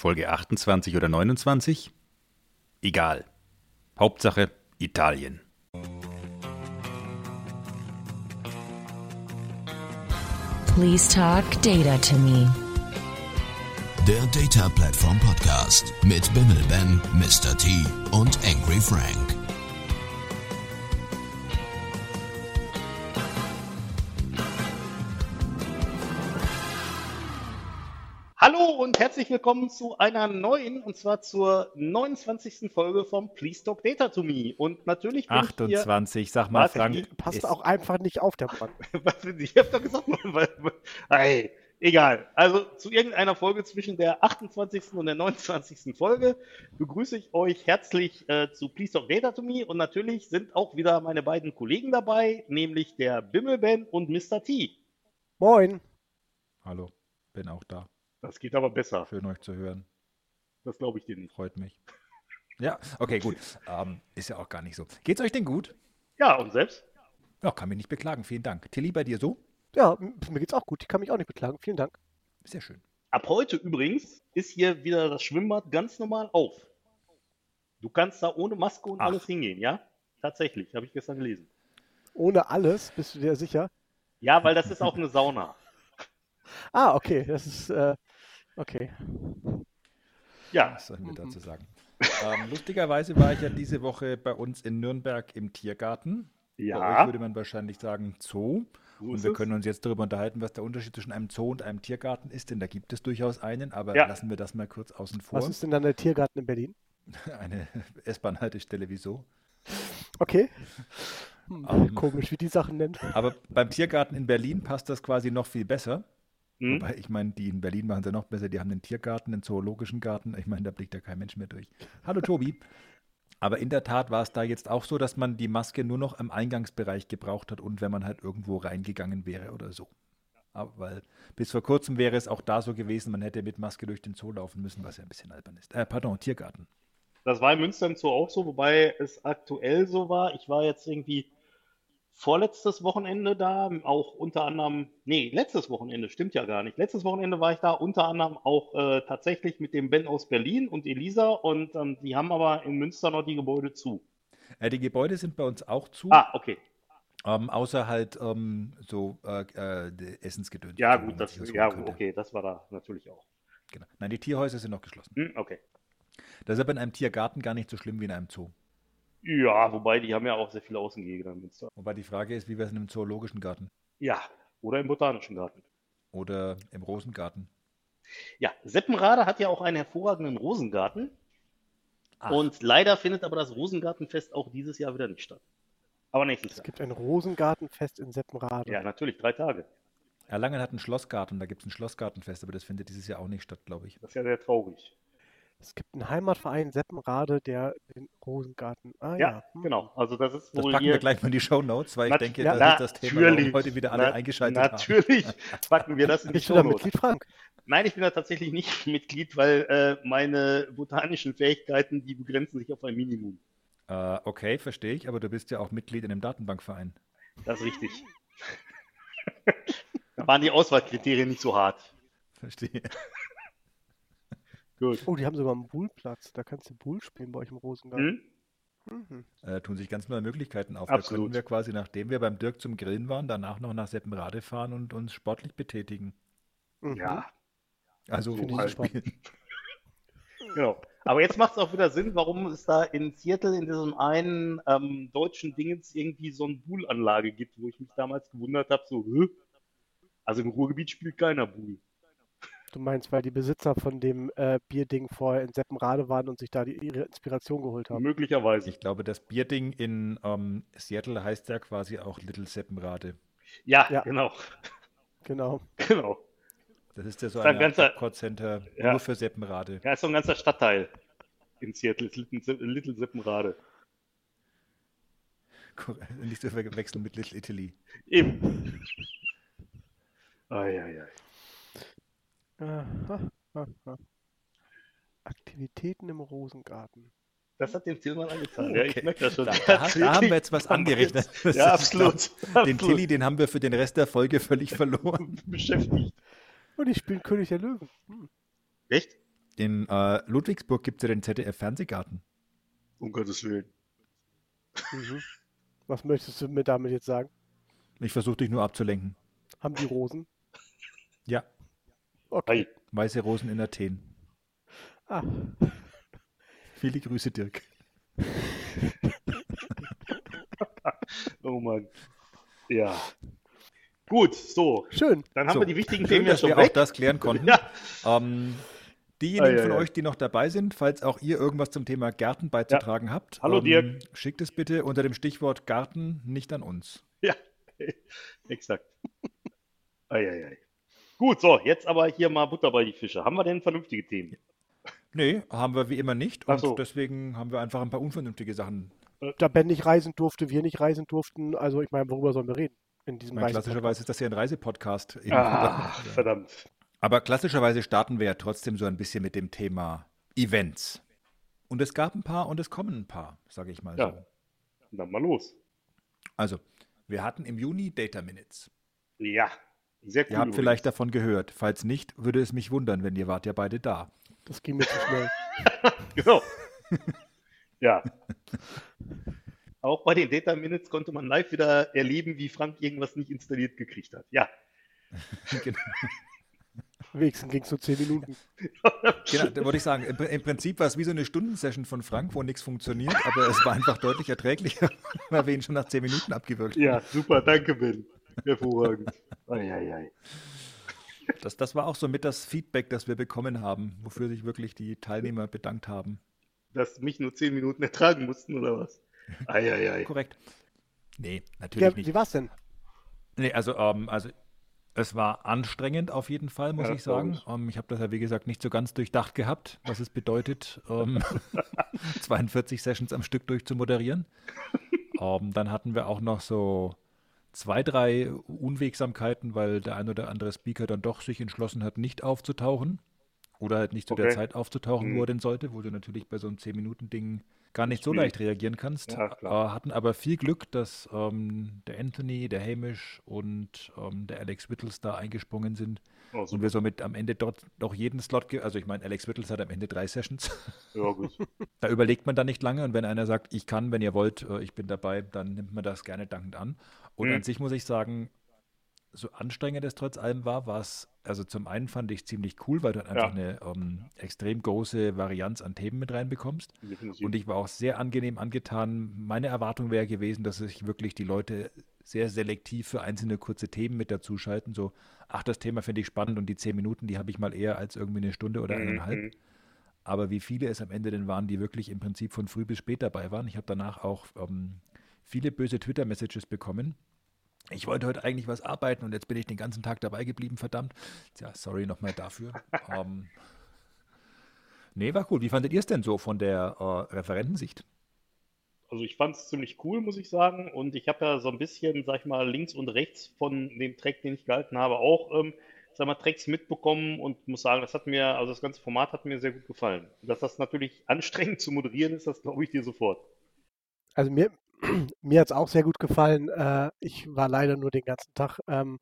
Folge 28 oder 29? Egal. Hauptsache Italien. Please talk data to me. Der Data Platform Podcast mit Bimmel Ben, Mr. T und Angry Frank. Und herzlich willkommen zu einer neuen, und zwar zur 29. Folge vom Please Talk Data to Me. Und natürlich bin 28, sag mal, Was? Frank. Ich- Passt auch einfach nicht auf, der Mann. ich, was, ich habe doch gesagt, weil, hey, egal. Also zu irgendeiner Folge zwischen der 28. und der 29. Folge begrüße ich euch herzlich äh, zu Please Talk Data to Me. Und natürlich sind auch wieder meine beiden Kollegen dabei, nämlich der Bimmelben und Mr. T. Moin. Hallo, bin auch da. Das geht aber besser. Schön euch zu hören. Das glaube ich dir nicht. Freut mich. Ja, okay, gut. Ähm, ist ja auch gar nicht so. Geht's euch denn gut? Ja, und selbst? Ja, kann mich nicht beklagen. Vielen Dank. Tilly, bei dir so? Ja, mir geht's auch gut. Ich kann mich auch nicht beklagen. Vielen Dank. Sehr schön. Ab heute übrigens ist hier wieder das Schwimmbad ganz normal auf. Du kannst da ohne Maske und Ach. alles hingehen, ja? Tatsächlich, habe ich gestern gelesen. Ohne alles, bist du dir sicher? Ja, weil das ist auch eine Sauna. Ah, okay. Das ist, äh, okay. Ja, Was sollen wir dazu sagen? ähm, lustigerweise war ich ja diese Woche bei uns in Nürnberg im Tiergarten. Bei euch ja, würde man wahrscheinlich sagen Zoo. so Und wir es. können uns jetzt darüber unterhalten, was der Unterschied zwischen einem Zoo und einem Tiergarten ist, denn da gibt es durchaus einen, aber Ja. lassen wir das mal kurz außen vor. Was ist denn dann der Tiergarten in Berlin? Eine S-Bahn-Haltestelle, wieso? Okay. Hm, Ähm. Komisch, wie die Sachen nennt. Aber beim Tiergarten in Berlin passt das quasi noch viel besser. Hm? Wobei, ich meine, die in Berlin machen es ja noch besser. Die haben einen Tiergarten, einen zoologischen Garten. Ich meine, da blickt ja kein Mensch mehr durch. Hallo Tobi. Aber in der Tat war es da jetzt auch so, dass man die Maske nur noch im Eingangsbereich gebraucht hat und wenn man halt irgendwo reingegangen wäre oder so. Aber weil bis vor kurzem wäre es auch da so gewesen, man hätte mit Maske durch den Zoo laufen müssen, was ja ein bisschen albern ist. Äh, pardon, Tiergarten. Das war in Münster im Zoo auch so, wobei es aktuell so war. Ich war jetzt irgendwie vorletztes Wochenende da, auch unter anderem, nee, letztes Wochenende, stimmt ja gar nicht. Letztes Wochenende war ich da unter anderem auch äh, tatsächlich mit dem Ben aus Berlin und Elisa und ähm, die haben aber in Münster noch die Gebäude zu. Äh, die Gebäude sind bei uns auch zu, Ah, okay. ähm, außer halt ähm, so äh, äh, Essensgedöns. Ja, gut, das, was ja, könnte. okay, das war da natürlich auch. Genau. Nein, die Tierhäuser sind noch geschlossen. Hm, okay. Das ist aber in einem Tiergarten gar nicht so schlimm wie in einem Zoo. Ja, wobei die haben ja auch sehr viele Außengehege in Münster. Wobei die Frage ist, wie wäre es in einem zoologischen Garten Ja, oder im Botanischen Garten. oder im Rosengarten? Ja, Seppenrade hat ja auch einen hervorragenden Rosengarten. Ach. Und leider findet aber das Rosengartenfest auch dieses Jahr wieder nicht statt. Aber nächstes Es Jahr. gibt ein Rosengartenfest in Seppenrade. Ja, natürlich, drei Tage. Erlangen hat einen Schlossgarten, da gibt es ein Schlossgartenfest, aber das findet dieses Jahr auch nicht statt, glaube ich. Das ist ja sehr traurig. Es gibt einen Heimatverein Seppenrade, der den Rosengarten. Ah, Ja, ja. Hm. genau. Also das ist Das wohl packen hier. wir gleich mal in die Show Notes, weil ich denke, ja, das ist das Thema, warum natürlich. heute wieder alle Na- eingeschaltet Natürlich packen wir das in die Bist du da Shownotes. Mitglied, Frank? Nein, ich bin da tatsächlich nicht Mitglied, weil äh, meine botanischen Fähigkeiten, die begrenzen sich auf ein Minimum. haben. Äh, okay, verstehe ich, aber du bist ja auch Mitglied in einem Datenbankverein. Das ist richtig. da waren die Auswahlkriterien nicht so hart. Verstehe. Gut. Oh, die haben sogar einen Bullplatz. Da kannst du Bull spielen bei euch im Rosengarten. Hm? Mhm. Äh, tun sich ganz neue Möglichkeiten auf. Absolut. Da können wir quasi, nachdem wir beim Dirk zum Grillen waren, danach noch nach Seppenrade fahren und uns sportlich betätigen. Mhm. Ja, Also Fußball super. spielen. Genau. Aber jetzt macht es auch wieder Sinn, warum es da in Seattle in diesem einen ähm, deutschen Dingens irgendwie so eine Buhl-Anlage gibt, wo ich mich damals gewundert habe, so, Hä? Also im Ruhrgebiet spielt keiner Buhl. Du meinst, weil die Besitzer von dem äh, Bierding vorher in Seppenrade waren und sich da die, ihre Inspiration geholt haben. Möglicherweise. Ich glaube, das Bierding in ähm, Seattle heißt ja quasi auch Little Seppenrade. Ja, Ja. genau. Genau. Genau. Das ist ja so ist ein ganzer- Center Ja. nur für Seppenrade. Ja, ist so ein ganzer Stadtteil in Seattle, ist Little, Little Seppenrade. Nicht zu verwechseln mit Little Italy. Eben. Eieiei. Aha, aha. Aktivitäten im Rosengarten. Das hat dem Tillmann angetan. Ja, ich Okay. merke das schon. Da, da, da haben wir jetzt was angerechnet. Das Ja, ist, glaub absolut. ich, Den absolut. Tilly, den haben wir für den Rest der Folge völlig verloren. beschäftigt. Und die spielen König der Löwen. Hm. Echt? In äh, Ludwigsburg gibt es ja den ZDF-Fernsehgarten. Um Gottes Willen. Mhm. Was möchtest du mir damit jetzt sagen? Ich versuche dich nur abzulenken. Haben die Rosen? Ja, Okay. Weiße Rosen in Athen. Ah, Viele Grüße, Dirk. Oh Mann. Ja. Gut, so. schön. Dann haben So, wir die wichtigen Schön, Themen ja dass schon wir auch weg. das klären konnten. Ja. Ähm, diejenigen Ei, ei, von euch, die noch dabei sind, falls auch ihr irgendwas zum Thema Garten beizutragen habt, Hallo, ähm, Dirk. schickt es bitte unter dem Stichwort Garten nicht an uns. Ja, exakt. Eieiei. Gut, so, jetzt aber hier mal Butter bei die Fische. Haben wir denn vernünftige Themen? Nee, haben wir wie immer nicht. Ach Und so. deswegen haben wir einfach ein paar unvernünftige Sachen. Da Ben nicht reisen durfte, wir nicht reisen durften. Also ich meine, worüber sollen wir reden? In diesem Ich meine, klassischerweise ist das ja ein Reisepodcast. Ah, Ja. verdammt. Aber klassischerweise starten wir ja trotzdem so ein bisschen mit dem Thema Events. Und es gab ein paar und es kommen ein paar, sage ich mal Ja. so. Dann mal los. Also, wir hatten im Juni Data Minutes. Ja, sehr cool. Ihr habt übrigens. vielleicht davon gehört. Falls nicht, würde es mich wundern, wenn ihr wart ja beide da. Das ging mir zu schnell. Genau. ja. Auch bei den Data Minutes konnte man live wieder erleben, wie Frank irgendwas nicht installiert gekriegt hat. Ja. genau, Wenigstens ging es nur zehn Minuten. genau, da wollte ich sagen, im, im Prinzip war es wie so eine Stundensession von Frank, wo nichts funktioniert, aber es war einfach deutlich erträglicher, weil wir ihn schon nach zehn Minuten abgewürgt haben. Ja, super, danke, Ben. Hervorragend. Eieiei. Das, das war auch so mit das Feedback, das wir bekommen haben, wofür sich wirklich die Teilnehmer bedankt haben. Dass mich nur zehn Minuten ertragen mussten, oder was? Eieiei. Korrekt. Nee, natürlich Ja, nicht. wie war's denn? Nee, also, ähm, also es war anstrengend auf jeden Fall, muss Ja, ich sagen. glaub Ähm, ich habe das ja, wie gesagt, nicht so ganz durchdacht gehabt, was es bedeutet, ähm, 42 Sessions am Stück durchzumoderieren. ähm, dann hatten wir auch noch so zwei, drei Unwegsamkeiten, weil der ein oder andere Speaker dann doch sich entschlossen hat, nicht aufzutauchen. Oder halt nicht zu der Okay. Zeit aufzutauchen, wo Mhm. er denn sollte, wo du natürlich bei so einem 10-Minuten-Ding gar nicht so leicht reagieren kannst. Ja. Äh, hatten aber viel Glück, dass ähm, der Anthony, der Hamish und ähm, der Alex Whittles da eingesprungen sind Oh, und wir somit am Ende dort noch jeden Slot, also ich meine, Alex Whittles hat am Ende drei Sessions. Ja, gut. da überlegt man dann nicht lange und wenn einer sagt, ich kann, wenn ihr wollt, äh, ich bin dabei, dann nimmt man das gerne dankend an. Und Mhm. an sich muss ich sagen, so anstrengend es trotz allem war, war es, also zum einen fand ich ziemlich cool, weil du halt einfach eine ähm, extrem große Varianz an Themen mit reinbekommst. Definitiv. Und ich war auch sehr angenehm angetan. Meine Erwartung wäre gewesen, dass sich wirklich die Leute sehr selektiv für einzelne kurze Themen mit dazuschalten. So, ach, das Thema finde ich spannend und die zehn Minuten, die habe ich mal eher als irgendwie eine Stunde oder Mhm, eineinhalb. mhm. Aber wie viele es am Ende denn waren, die wirklich im Prinzip von früh bis spät dabei waren. Ich habe danach auch ähm, viele böse Twitter-Messages bekommen. Ich wollte heute eigentlich was arbeiten und jetzt bin ich den ganzen Tag dabei geblieben, verdammt. Tja, sorry nochmal dafür. ähm, nee, war cool. Wie fandet ihr es denn so von der äh, Referentensicht? Also ich fand es ziemlich cool, muss ich sagen. Und ich habe ja so ein bisschen, sag ich mal, links und rechts von dem Track, den ich gehalten habe, auch, ähm, sag mal, Tracks mitbekommen und muss sagen, das hat mir, also das ganze Format hat mir sehr gut gefallen. Dass das natürlich anstrengend zu moderieren ist, das glaube ich dir sofort. Also mir, mir hat es auch sehr gut gefallen. Äh, ich war leider nur den ganzen Tag ähm,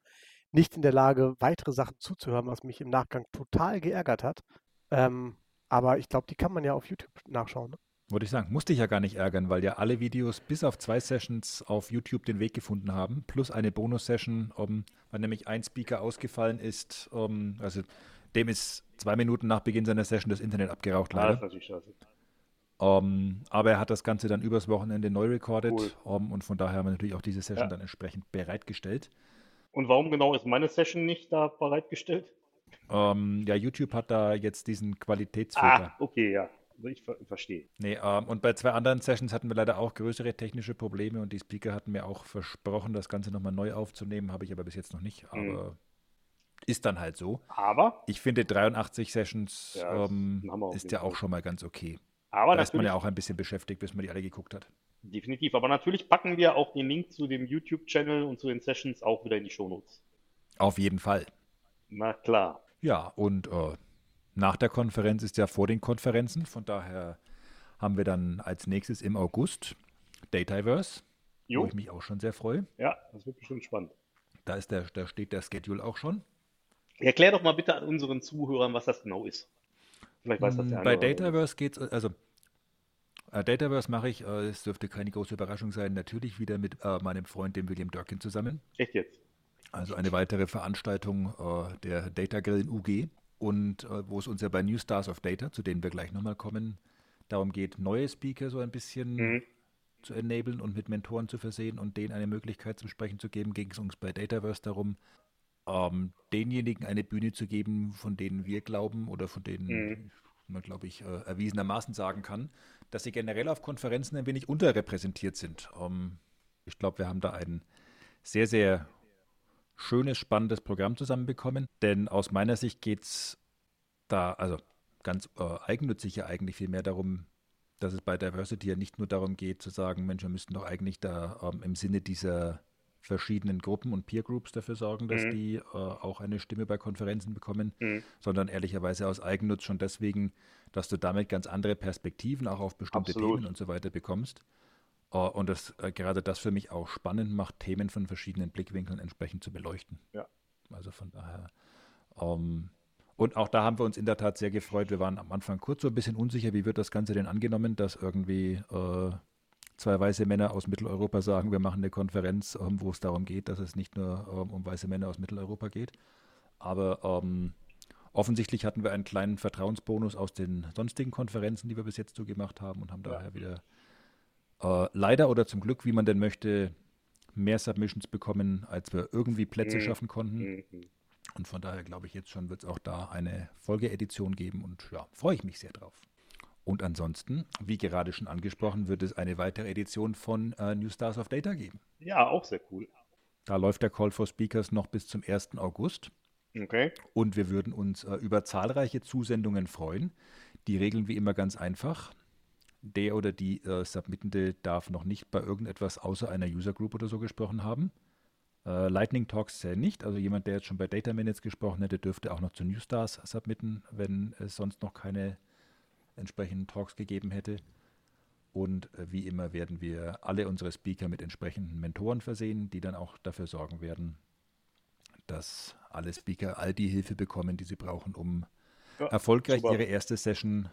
nicht in der Lage, weitere Sachen zuzuhören, was mich im Nachgang total geärgert hat. Ähm, aber ich glaube, die kann man ja auf YouTube nachschauen. Ne? Wollte ich sagen, musste ich ja gar nicht ärgern, weil ja alle Videos bis auf zwei Sessions auf YouTube den Weg gefunden haben, plus eine Bonus-Session, um, weil nämlich ein Speaker ausgefallen ist. Um, also dem ist zwei Minuten nach Beginn seiner Session das Internet abgeraucht, Ja, das ist leider. natürlich scheiße. Um, aber er hat das Ganze dann übers Wochenende neu recorded Cool. um, und von daher haben wir natürlich auch diese Session Ja. dann entsprechend bereitgestellt. Und warum genau ist meine Session nicht da bereitgestellt? Um, ja, YouTube hat da jetzt diesen Qualitätsfilter. Ah, okay, ja. Also ich ver verstehe. Nee, ähm, und bei zwei anderen Sessions hatten wir leider auch größere technische Probleme und die Speaker hatten mir auch versprochen, das Ganze nochmal neu aufzunehmen, habe ich aber bis jetzt noch nicht, Mhm. aber ist dann halt so. Aber, Ich finde 83 Sessions Ja, ähm, ist ja auch schon mal ganz okay. Aber da ist man ja auch ein bisschen beschäftigt, bis man die alle geguckt hat. definitiv. Aber natürlich packen wir auch den Link zu dem YouTube-Channel und zu den Sessions auch wieder in die Shownotes. Auf jeden Fall. Na klar. Ja, und äh, nach der Konferenz ist ja vor den Konferenzen, von daher haben wir dann als nächstes im August Dataverse, wo Jo, ich mich auch schon sehr freue. ja, das wird bestimmt spannend. Da, ist der, da steht der Schedule auch schon. Erklär doch mal bitte unseren Zuhörern, was das genau ist. Vielleicht weiß das der Mm, Bei. Dataverse geht's, also äh, Dataverse mache ich, äh, es dürfte keine große Überraschung sein, natürlich wieder mit äh, meinem Freund, dem William Durkin, zusammen. Echt jetzt? Also eine weitere Veranstaltung äh, der Data Grill in UG und äh, wo es uns ja bei New Stars of Data, zu denen wir gleich nochmal kommen, darum geht, neue Speaker so ein bisschen Mhm. zu enablen und mit Mentoren zu versehen und denen eine Möglichkeit zum Sprechen zu geben, ging es uns bei Dataverse darum, ähm, denjenigen eine Bühne zu geben, von denen wir glauben oder von denen Mhm. man, glaube ich, äh, erwiesenermaßen sagen kann, dass sie generell auf Konferenzen ein wenig unterrepräsentiert sind. Ähm, ich glaube, wir haben da ein sehr, sehr schönes, spannendes Programm zusammenbekommen, denn aus meiner Sicht geht es da, also ganz äh, eigennützig ja eigentlich viel mehr darum, dass es bei Diversity ja nicht nur darum geht zu sagen, Mensch, wir müssten doch eigentlich da ähm, im Sinne dieser verschiedenen Gruppen und Peer Groups dafür sorgen, dass Mhm. die äh, auch eine Stimme bei Konferenzen bekommen, Mhm. sondern ehrlicherweise aus Eigennutz schon deswegen, dass du damit ganz andere Perspektiven auch auf bestimmte Absolut. Themen und so weiter bekommst. Äh, und das äh, gerade das für mich auch spannend macht, Themen von verschiedenen Blickwinkeln entsprechend zu beleuchten. Ja. Also von daher. Ähm, und auch da haben wir uns in der Tat sehr gefreut. Wir waren am Anfang kurz so ein bisschen unsicher, wie wird das Ganze denn angenommen, dass irgendwie äh, zwei weiße Männer aus Mitteleuropa sagen, wir machen eine Konferenz, ähm, wo es darum geht, dass es nicht nur ähm, um weiße Männer aus Mitteleuropa geht. Aber ähm, offensichtlich hatten wir einen kleinen Vertrauensbonus aus den sonstigen Konferenzen, die wir bis jetzt so gemacht haben und haben daher wieder äh, leider oder zum Glück, wie man denn möchte, mehr Submissions bekommen, als wir irgendwie Plätze Mhm. schaffen konnten. Mhm. Und von daher glaube ich, jetzt schon wird es auch da eine Folgeedition geben und ja, freue ich mich sehr drauf. Und ansonsten, wie gerade schon angesprochen, wird es eine weitere Edition von äh, New Stars of Data geben. Ja, auch sehr cool. Da läuft der Call for Speakers noch bis zum 1. August Okay. und wir würden uns äh, über zahlreiche Zusendungen freuen. Die Regeln wie immer ganz einfach. Der oder die äh, Submittende darf noch nicht bei irgendetwas außer einer User Group oder so gesprochen haben. Äh, Lightning Talks zählen nicht. Also jemand, der jetzt schon bei Data Minutes gesprochen hätte, dürfte auch noch zu New Stars submitten, wenn es sonst noch keine entsprechenden Talks gegeben hätte. Und äh, wie immer werden wir alle unsere Speaker mit entsprechenden Mentoren versehen, die dann auch dafür sorgen werden, dass alle Speaker all die Hilfe bekommen, die sie brauchen, um Ja, erfolgreich super. ihre erste Session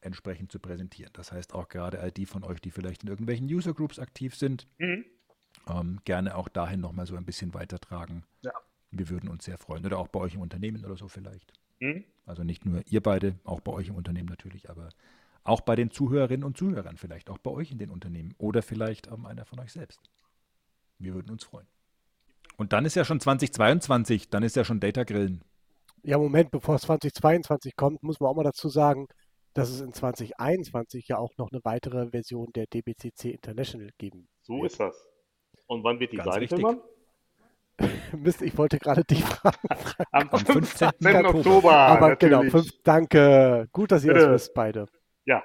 entsprechend zu präsentieren. Das heißt auch gerade all die von euch, die vielleicht in irgendwelchen User Groups aktiv sind, Mhm. ähm, gerne auch dahin nochmal so ein bisschen weitertragen. Ja. Wir würden uns sehr freuen. Oder auch bei euch im Unternehmen oder so vielleicht. Mhm. Also nicht nur ihr beide, auch bei euch im Unternehmen natürlich, aber auch bei den Zuhörerinnen und Zuhörern vielleicht, auch bei euch in den Unternehmen oder vielleicht ähm, einer von euch selbst. Wir würden uns freuen. Und dann ist ja schon 2022, dann ist ja schon Data Grillen. Ja, Moment, bevor es 2022 kommt, muss man auch mal dazu sagen, dass es in 2021 ja auch noch eine weitere Version der DBCC International geben So ist das. Und wann wird die Ganz sein, richtig. Tillmann? Mist, ich wollte gerade dich fragen. Am, Am 15. 15. Oktober. Oktober. Aber genau, natürlich. fünf, danke. Gut, dass ihr Bitte. das wisst, beide. Ja,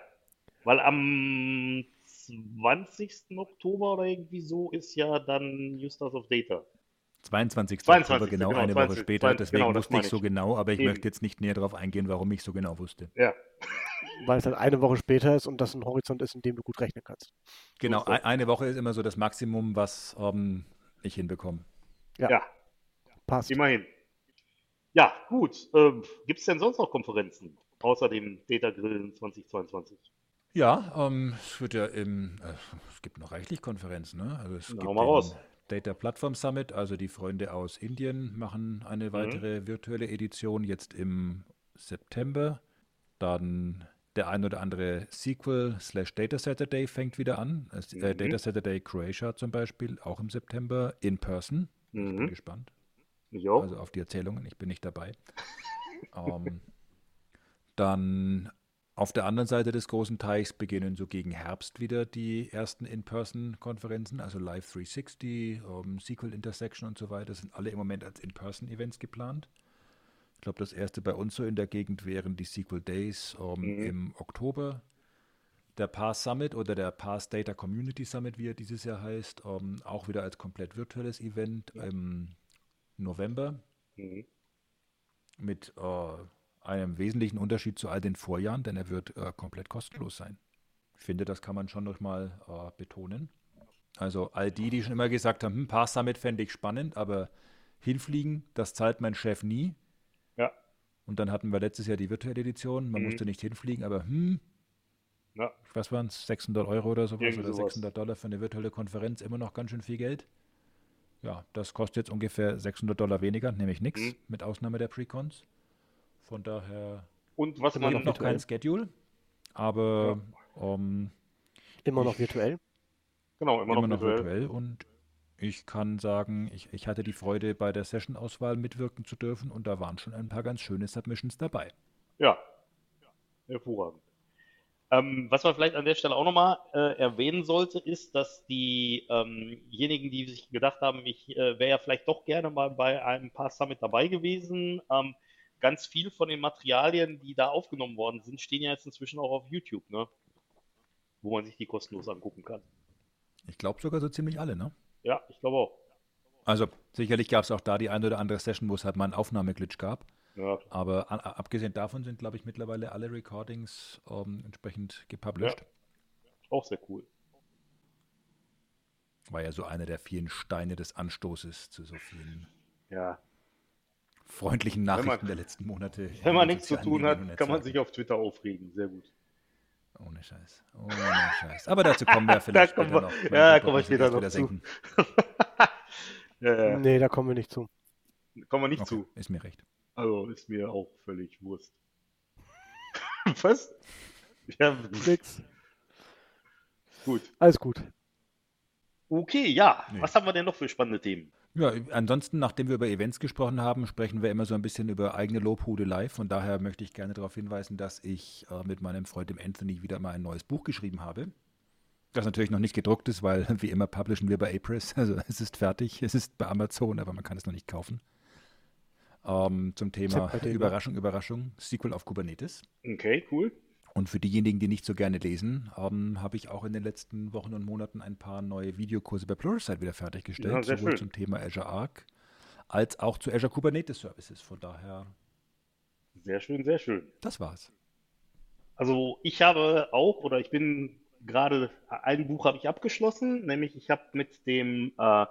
weil am 20. Oktober oder irgendwie so ist ja dann New Stars of Data. 22. 22., Oktober, genau, genau, eine 20, Woche später. 20, Deswegen genau, wusste ich so genau, aber ich Eben. möchte jetzt nicht näher darauf eingehen, warum ich so genau wusste. Ja, Weil es dann eine Woche später ist und das ein Horizont ist, in dem du gut rechnen kannst. Genau, das. ein- eine Woche ist immer so das Maximum, was ähm, ich hinbekomme. Ja. ja, Passt. immerhin. Ja, gut. Ähm, Gibt es denn sonst noch Konferenzen außer dem Data Grill 2022? Ja, ähm, es wird ja im, äh, es gibt noch reichlich Konferenzen, ne? Also es Na, gibt mal raus. Data Platform Summit, also die Freunde aus Indien machen eine Mhm. weitere virtuelle Edition jetzt im September. Dann der ein oder andere Sequel slash Data Saturday fängt wieder an. Äh, Mhm. Data Saturday Croatia zum Beispiel, auch im September in person. Ich bin Mhm. gespannt. Auch. Also auf die Erzählungen, ich bin nicht dabei. ähm, dann auf der anderen Seite des großen Teichs beginnen so gegen Herbst wieder die ersten In-Person-Konferenzen, also Live 360, ähm, SQL Intersection und so weiter, sind alle im Moment als In-Person-Events geplant. Ich glaube, das erste bei uns so in der Gegend wären die SQL Days ähm, Mhm. im Oktober. Der Pass Summit oder der Pass Data Community Summit, wie er dieses Jahr heißt, ähm, auch wieder als komplett virtuelles Event im November Mhm. mit äh, einem wesentlichen Unterschied zu all den Vorjahren, denn er wird äh, komplett kostenlos sein. Ich finde, das kann man schon noch mal äh, betonen. Also all die, die schon immer gesagt haben, hm, Pass Summit fände ich spannend, aber hinfliegen, das zahlt mein Chef nie. Ja. Und dann hatten wir letztes Jahr die virtuelle Edition. Man Mhm. musste nicht hinfliegen, aber hm, Ja. was waren es? 600 Euro oder sowas Irgendwie oder sowas. 600 Dollar für eine virtuelle Konferenz. Immer noch ganz schön viel Geld. Ja, das kostet jetzt ungefähr 600 Dollar weniger, nämlich nichts, Mhm. mit Ausnahme der Precons. Von daher Und was Immer man noch kein Schedule, aber ähm, Immer noch virtuell. genau immer, immer noch noch virtuell. virtuell und ich kann sagen, ich, ich hatte die Freude, bei der Session-Auswahl mitwirken zu dürfen und da waren schon ein paar ganz schöne Submissions dabei. Ja, hervorragend. Ähm, was man vielleicht an der Stelle auch nochmal äh, erwähnen sollte, ist, dass diejenigen, die sich gedacht haben, ich äh, wäre ja vielleicht doch gerne mal bei einem paar Summit dabei gewesen, ähm, ganz viel von den Materialien, die da aufgenommen worden sind, stehen ja jetzt inzwischen auch auf YouTube, ne? Wo man sich die kostenlos angucken kann. Ich glaube sogar so ziemlich alle, ne? Ja, ich glaube auch. Also sicherlich gab es auch da die eine oder andere Session, wo es halt mal einen Aufnahmeglitch gab. Ja, Aber an, abgesehen davon sind, glaube ich, mittlerweile alle Recordings ähm, entsprechend gepublished. auch sehr cool. War ja so einer der vielen Steine des Anstoßes zu so vielen Ja. freundlichen man- Nachrichten der letzten Monate. Wenn man nichts zu tun hat, kann man Netzwerken. sich auf Twitter aufregen. Sehr gut. Ohne Scheiß. Ohne Scheiß. Aber dazu kommen wir vielleicht kommen später wir- noch. Mein ja, Blutdruck kommen wir später noch wieder zu. Ja, ja. Nee, da kommen wir nicht zu. Kommen wir nicht Okay, zu. ist mir recht. Also ist mir auch völlig Wurst. Was? Ja, Nix. gut. Alles gut. Okay, ja. Nee. Was haben wir denn noch für spannende Themen? Ja, ansonsten, nachdem wir über Events gesprochen haben, sprechen wir immer so ein bisschen über eigene Lobhude live. Von daher möchte ich gerne darauf hinweisen, dass ich äh, mit meinem Freund dem Anthony wieder mal ein neues Buch geschrieben habe. Das natürlich noch nicht gedruckt ist, weil wie immer publishen wir bei Apress. Also es ist fertig, es ist bei Amazon, aber man kann es noch nicht kaufen. Ähm, zum Thema Überraschung, Überraschung, Sequel auf Kubernetes. Okay, cool. Und für diejenigen, die nicht so gerne lesen, ähm, habe ich auch in den letzten Wochen und Monaten ein paar neue Videokurse bei Pluralsight wieder fertiggestellt, Ja, sehr sowohl schön. zum Thema Azure Arc als auch zu Azure Kubernetes Services. Von daher, Sehr schön, sehr schön. das war's. Also ich habe auch, oder ich bin gerade, ein Buch habe ich abgeschlossen, nämlich ich habe mit dem äh,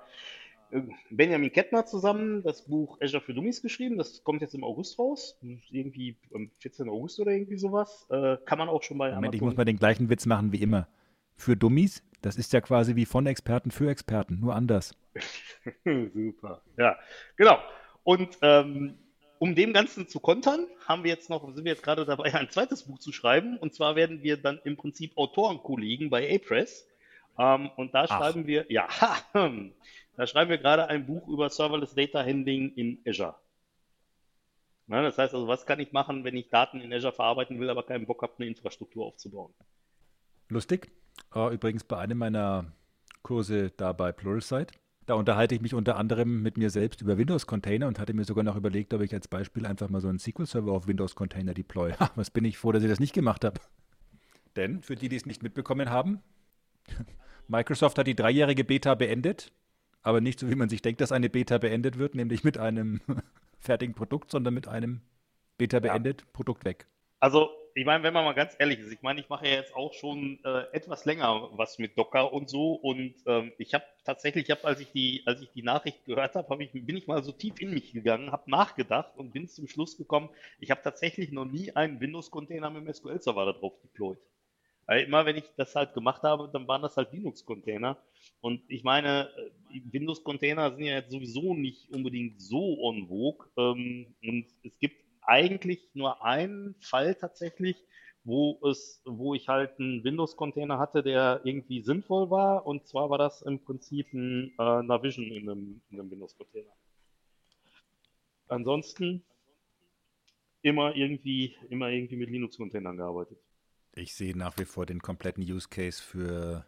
Benjamin Kettner zusammen das Buch Azure für Dummies geschrieben. Das kommt jetzt im August raus. Irgendwie am 14. August oder irgendwie sowas. Äh, kann man auch schon bei Moment, ich Amazon. muss mal den gleichen Witz machen wie immer. Für Dummies, das ist ja quasi wie von Experten für Experten, nur anders. Super. Ja, genau. Und ähm, um dem Ganzen zu kontern, haben wir jetzt noch, sind wir jetzt gerade dabei, ein zweites Buch zu schreiben. Und zwar werden wir dann im Prinzip Autorenkollegen bei Apress. Ähm, und da Ach. schreiben wir, ja, da schreiben wir gerade ein Buch über Serverless Data Handling in Azure. Na, das heißt also, was kann ich machen, wenn ich Daten in Azure verarbeiten will, aber keinen Bock habe, eine Infrastruktur aufzubauen? Lustig. Äh, übrigens bei einem meiner Kurse da bei Pluralsight. Da unterhalte ich mich unter anderem mit mir selbst über Windows-Container und hatte mir sogar noch überlegt, ob ich als Beispiel einfach mal so einen SQL-Server auf Windows-Container deploy. Ha, was bin ich froh, dass ich das nicht gemacht habe. Denn, für die, die es nicht mitbekommen haben, Microsoft hat die dreijährige Beta beendet, aber nicht so, wie man sich denkt, dass eine Beta beendet wird, nämlich mit einem fertigen Produkt, sondern mit einem Beta beendet, Produkt weg. Also, ich meine, wenn man mal ganz ehrlich ist, ich meine, ich mache ja jetzt auch schon äh, etwas länger was mit Docker und so und ähm, ich habe tatsächlich, ich hab, als ich die, als ich die Nachricht gehört habe, hab ich, bin ich mal so tief in mich gegangen, habe nachgedacht und bin zum Schluss gekommen, ich habe tatsächlich noch nie einen Windows-Container mit dem SQL-Server da drauf deployed. Weil immer, wenn ich das halt gemacht habe, dann waren das halt Linux-Container. Und ich meine, äh, Windows-Container sind ja jetzt sowieso nicht unbedingt so en vogue. Ähm, und es gibt eigentlich nur einen Fall tatsächlich, wo es, wo ich halt einen Windows-Container hatte, der irgendwie sinnvoll war. Und zwar war das im Prinzip ein äh, Navision in einem, in einem Windows-Container. Ansonsten immer irgendwie, immer irgendwie mit Linux-Containern gearbeitet. Ich sehe nach wie vor den kompletten Use Case für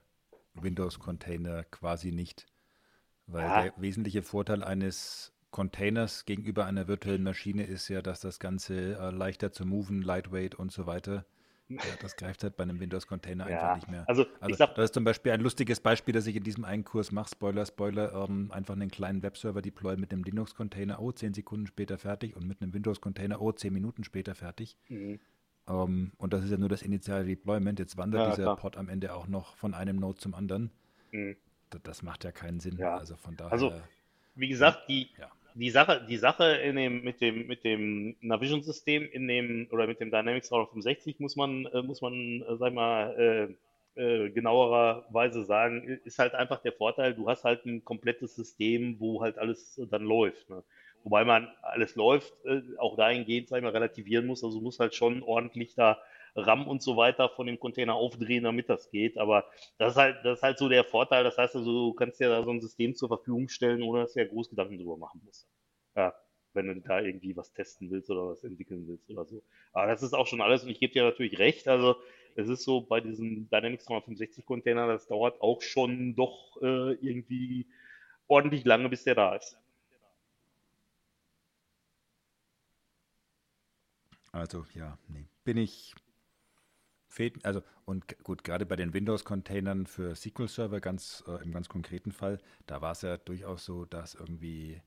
Windows-Container quasi nicht. Weil Ja. der wesentliche Vorteil eines Containers gegenüber einer virtuellen Maschine ist ja, dass das Ganze äh, leichter zu moven, lightweight und so weiter. Ja, das greift halt bei einem Windows-Container Ja, einfach nicht mehr. also ich sag- das ist zum Beispiel ein lustiges Beispiel, das ich in diesem einen Kurs mache. Spoiler, Spoiler, ähm, einfach einen kleinen Webserver deploy mit einem Linux-Container, oh, 10 Sekunden später fertig und mit einem Windows-Container, oh, 10 Minuten später fertig. Mhm. Ähm, und das ist ja nur das initiale Deployment. Jetzt wandert Ja, dieser klar. Pod am Ende auch noch von einem Node zum anderen. Mhm. Das, das macht ja keinen Sinn. Ja. Also von daher. Also, Wie gesagt, die, Ja. die Sache, die Sache in dem, mit dem, mit dem Navision-System in dem, oder mit dem Dynamics 365 muss man, äh, muss man, äh, sag mal, äh, äh, genauererweise sagen, ist halt einfach der Vorteil, du hast halt ein komplettes System, wo halt alles dann läuft. Ne? Wobei man alles läuft, äh, auch dahingehend, sag ich mal, relativieren muss. Also muss halt schon ordentlich da RAM und so weiter von dem Container aufdrehen, damit das geht. Aber das ist halt, das ist halt so der Vorteil. Das heißt also, du kannst ja da so ein System zur Verfügung stellen, ohne dass du ja groß Gedanken drüber machen musst. Ja, wenn du da irgendwie was testen willst oder was entwickeln willst oder so. Aber das ist auch schon alles und ich gebe dir natürlich recht. Also es ist so bei diesem Dynamics 365 Container, das dauert auch schon doch äh, irgendwie ordentlich lange, bis der da ist. Also ja, nee. Bin ich. Fehlt, also, und gut, gerade bei den Windows-Containern für SQL-Server ganz äh, im ganz konkreten Fall, da war es ja durchaus so, dass irgendwie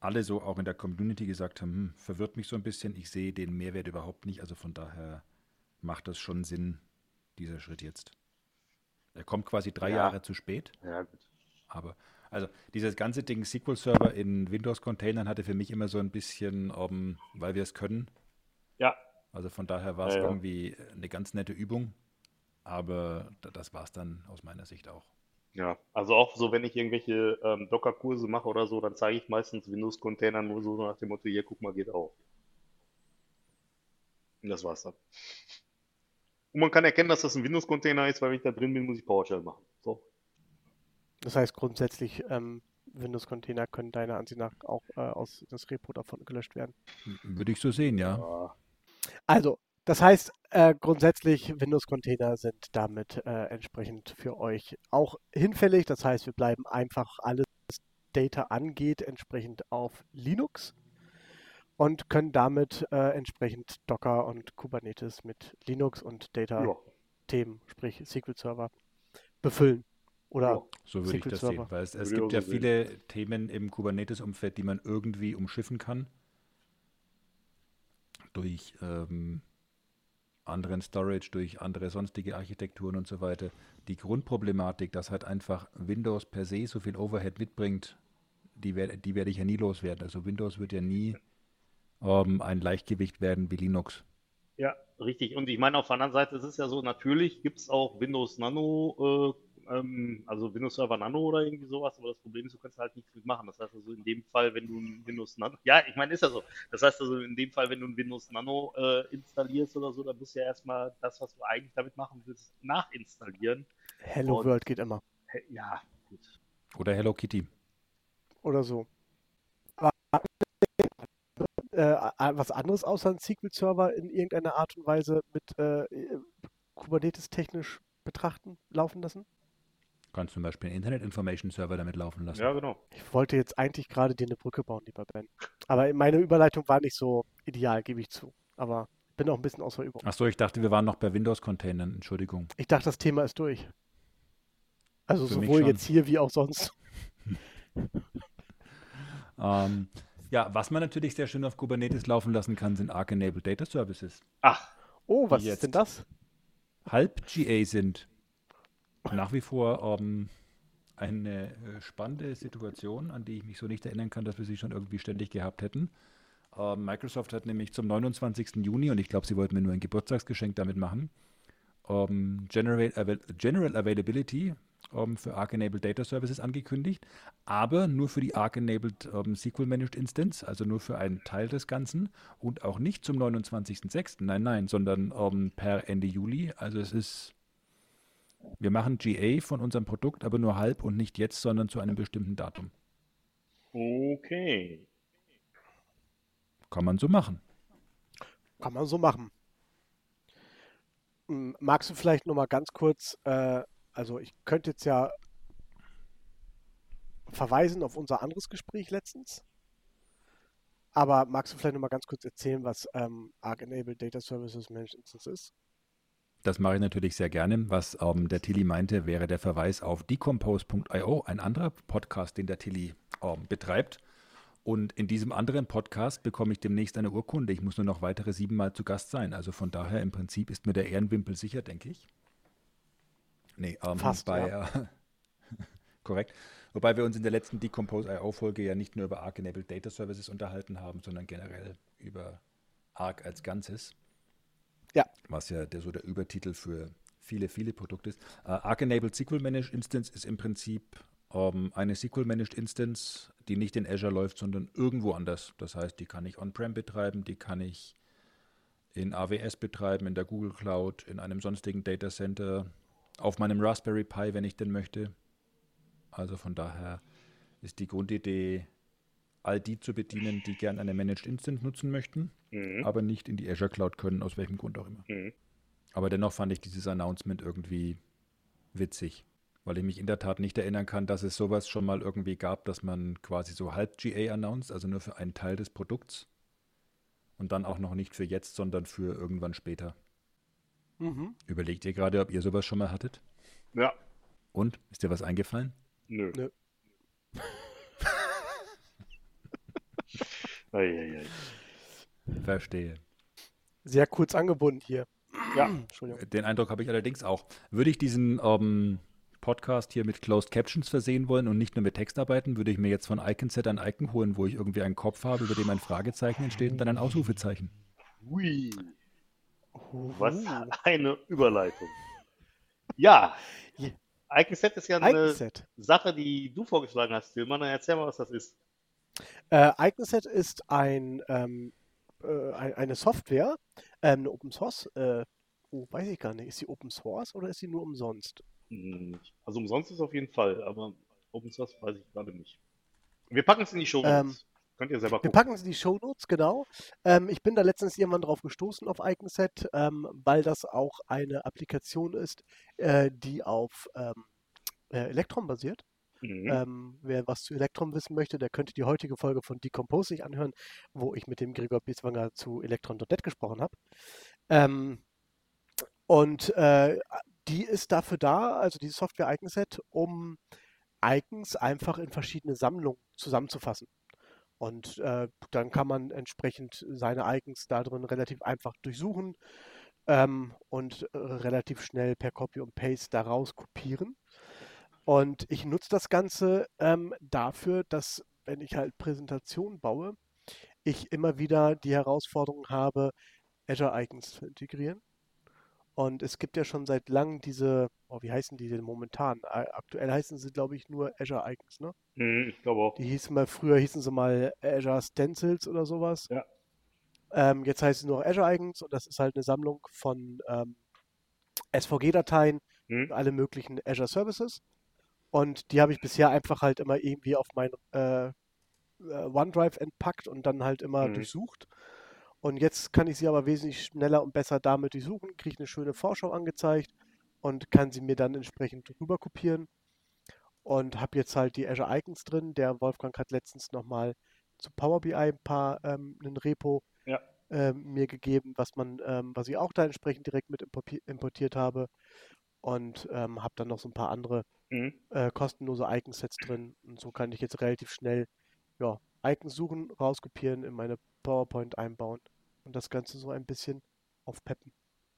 alle so auch in der Community gesagt haben, hm, verwirrt mich so ein bisschen, ich sehe den Mehrwert überhaupt nicht. Also von daher macht das schon Sinn, dieser Schritt jetzt. Er kommt quasi drei Ja. Jahre zu spät. Ja, gut. Aber, also dieses ganze Ding SQL-Server in Windows-Containern hatte für mich immer so ein bisschen, ähm, weil wir es können. Ja, Also von daher war es Ja, ja. irgendwie eine ganz nette Übung. Aber da- das war es dann aus meiner Sicht auch. Ja, also auch so, wenn ich irgendwelche ähm, Docker-Kurse mache oder so, dann zeige ich meistens Windows-Container nur so nach dem Motto, hier, guck mal, geht auch. Und das war's dann. Und man kann erkennen, dass das ein Windows-Container ist, weil wenn ich da drin bin, muss ich PowerShell machen. So. Das heißt grundsätzlich, ähm, Windows-Container können deiner Ansicht nach auch äh, aus das Repo davon gelöscht werden. Würde ich so sehen, ja. Ja, Also, das heißt, äh, grundsätzlich Windows-Container sind damit äh, entsprechend für euch auch hinfällig. Das heißt, wir bleiben einfach alles, was Data angeht, entsprechend auf Linux und können damit äh, entsprechend Docker und Kubernetes mit Linux und ja, Data-Themen, sprich SQL-Server, befüllen. Oder ja. So würde ich das sehen. Weil es, es gibt ja viele Themen im Kubernetes-Umfeld, die man irgendwie umschiffen kann. Durch ähm, anderen Storage, durch andere sonstige Architekturen und so weiter. Die Grundproblematik, dass halt einfach Windows per se so viel Overhead mitbringt, die, wer, die werde ich ja nie loswerden. Also Windows wird ja nie ähm, ein Leichtgewicht werden wie Linux. Ja, richtig. Und ich meine, auf der anderen Seite ist es ja so, natürlich gibt es auch Windows Nano, äh, ähm, also Windows Server Nano oder irgendwie sowas, aber das Problem ist, du kannst halt nichts mitmachen. Das heißt also in dem Fall, wenn du ein Windows Nano, ja, ich meine, ist ja so. Das heißt also in dem Fall, wenn du ein Windows Nano äh, installierst oder so, dann musst du ja erstmal das, was du eigentlich damit machen willst, nachinstallieren. Hello Und- World geht immer. Hä, Ja, gut. Oder Hello Kitty. Oder so. Aber, äh, was anderes außer ein SQL-Server in irgendeiner Art und Weise mit äh, Kubernetes technisch betrachten, laufen lassen? Du kannst zum Beispiel einen Internet Information Server damit laufen lassen. Ja, genau. Ich wollte jetzt eigentlich gerade dir eine Brücke bauen, lieber Ben. Aber meine Überleitung war nicht so ideal, gebe ich zu. Aber bin auch ein bisschen außer Übung. Achso, ich dachte, wir waren noch bei Windows-Containern. Entschuldigung. Ich dachte, das Thema ist durch. Also Für sowohl jetzt hier wie auch sonst. Ähm, ja, was man natürlich sehr schön auf Kubernetes laufen lassen kann, sind Arc-Enabled Data Services. Ach, Oh, was ist denn das? Halb GA sind nach wie vor ähm, eine äh, spannende Situation, an die ich mich so nicht erinnern kann, dass wir sie schon irgendwie ständig gehabt hätten. Ähm, Microsoft hat nämlich zum 29. Juni, und ich glaube, sie wollten mir nur ein Geburtstagsgeschenk damit machen, ähm, General, Avail General Availability ähm, für Arc-Enabled Data Services angekündigt, aber nur für die Arc-Enabled ähm, SQL Managed Instance, also nur für einen Teil des Ganzen und auch nicht zum 29.06., nein, nein, sondern ähm, per Ende Juli. Also es ist, wir machen GA von unserem Produkt, aber nur halb und nicht jetzt, sondern zu einem bestimmten Datum. okay. Kann man so machen. Kann man so machen. M, Magst du vielleicht noch mal ganz kurz, äh, also ich könnte jetzt ja verweisen auf unser anderes Gespräch letztens, aber magst du vielleicht noch mal ganz kurz erzählen, was ähm, Arc-Enabled Data Services Managed Instance ist? Das mache ich natürlich sehr gerne. Was ähm, der Tilly meinte, wäre der Verweis auf decompose.io, ein anderer Podcast, den der Tilly ähm, betreibt. Und in diesem anderen Podcast bekomme ich demnächst eine Urkunde. Ich muss nur noch weitere siebenmal zu Gast sein. Also von daher im Prinzip ist mir der Ehrenwimpel sicher, denke ich. Nee, ähm, Fast, bei, ja. äh, Korrekt. Wobei wir uns in der letzten Decompose.io-Folge ja nicht nur über Arc-Enabled Data Services unterhalten haben, sondern generell über Arc als Ganzes. Ja. Was ja der, so der Übertitel für viele, viele Produkte ist. Äh, Arc-Enabled SQL Managed Instance ist im Prinzip ähm, eine SQL Managed Instance, die nicht in Azure läuft, sondern irgendwo anders. Das heißt, die kann ich on-prem betreiben, die kann ich in AWS betreiben, in der Google Cloud, in einem sonstigen Data Center, auf meinem Raspberry Pi, wenn ich denn möchte. Also von daher ist die Grundidee, all die zu bedienen, die gern eine Managed Instance nutzen möchten, Mhm. aber nicht in die Azure Cloud können, aus welchem Grund auch immer. Mhm. Aber dennoch fand ich dieses Announcement irgendwie witzig, weil ich mich in der Tat nicht erinnern kann, dass es sowas schon mal irgendwie gab, dass man quasi so halb GA announced, also nur für einen Teil des Produkts und dann auch noch nicht für jetzt, sondern für irgendwann später. Mhm. Überlegt ihr gerade, ob ihr sowas schon mal hattet? Ja, Und? Ist dir was eingefallen? nö. Nö. Eieiei. Verstehe. Sehr kurz angebunden hier. Ja, Entschuldigung. Den Eindruck habe ich allerdings auch. Würde ich diesen ähm, Podcast hier mit Closed Captions versehen wollen und nicht nur mit Text arbeiten, würde ich mir jetzt von Iconset ein Icon holen, wo ich irgendwie einen Kopf habe, über dem ein Fragezeichen entsteht und dann ein Ausrufezeichen. hui. Was eine Überleitung. Ja. Iconset ist ja eine Iconset. Sache, die du vorgeschlagen hast, Tillmann. Erzähl mal, was das ist. Äh, Iconset ist ein, ähm, äh, ein, eine Software, ähm, eine Open Source. Äh, oh, weiß ich gar nicht. Ist sie Open Source oder ist sie nur umsonst? Hm, Also umsonst ist auf jeden Fall, aber Open Source weiß ich gerade nicht. Wir packen es in die Show Ähm, Könnt ihr selber Wir gucken. packen sie in die Shownotes, genau. Ähm, ich bin da letztens irgendwann drauf gestoßen auf Iconset, ähm, weil das auch eine Applikation ist, äh, die auf ähm, äh, Electron basiert. Mhm. Ähm, wer was zu Electron wissen möchte, der könnte die heutige Folge von Decompose sich anhören, wo ich mit dem Gregor Bieswanger zu Electron.net gesprochen habe. Ähm, und äh, die ist dafür da, also diese Software Iconset, um Icons einfach in verschiedene Sammlungen zusammenzufassen. Und äh, dann kann man entsprechend seine Icons da drin relativ einfach durchsuchen ähm, und äh, relativ schnell per Copy und Paste daraus kopieren. Und ich nutze das Ganze ähm, dafür, dass, wenn ich halt Präsentationen baue, ich immer wieder die Herausforderung habe, Azure Icons zu integrieren. Und es gibt ja schon seit langem diese, oh, wie heißen die denn momentan? Aktuell heißen sie, glaube ich, nur Azure Icons, ne? Mhm, ich glaube auch. Die hießen mal, früher hießen sie mal Azure Stencils oder sowas. Ja. Ähm, jetzt heißt es nur Azure Icons und das ist halt eine Sammlung von ähm, SVG-Dateien, Mhm. alle möglichen Azure Services. Und die habe ich bisher einfach halt immer irgendwie auf mein äh, äh, OneDrive entpackt und dann halt immer Mhm. durchsucht. Und jetzt kann ich sie aber wesentlich schneller und besser damit durchsuchen, kriege eine schöne Vorschau angezeigt und kann sie mir dann entsprechend rüber kopieren. Und habe jetzt halt die Azure Icons drin. Der Wolfgang hat letztens nochmal zu Power BI ein paar, ähm, einen Repo Ja. ähm, mir gegeben, was man, ähm, was ich auch da entsprechend direkt mit importi- importiert habe. Und ähm, habe dann noch so ein paar andere Mhm. äh, kostenlose Icon-Sets drin. Und so kann ich jetzt relativ schnell ja, Icons suchen, rauskopieren, in meine PowerPoint einbauen und das Ganze so ein bisschen aufpeppen.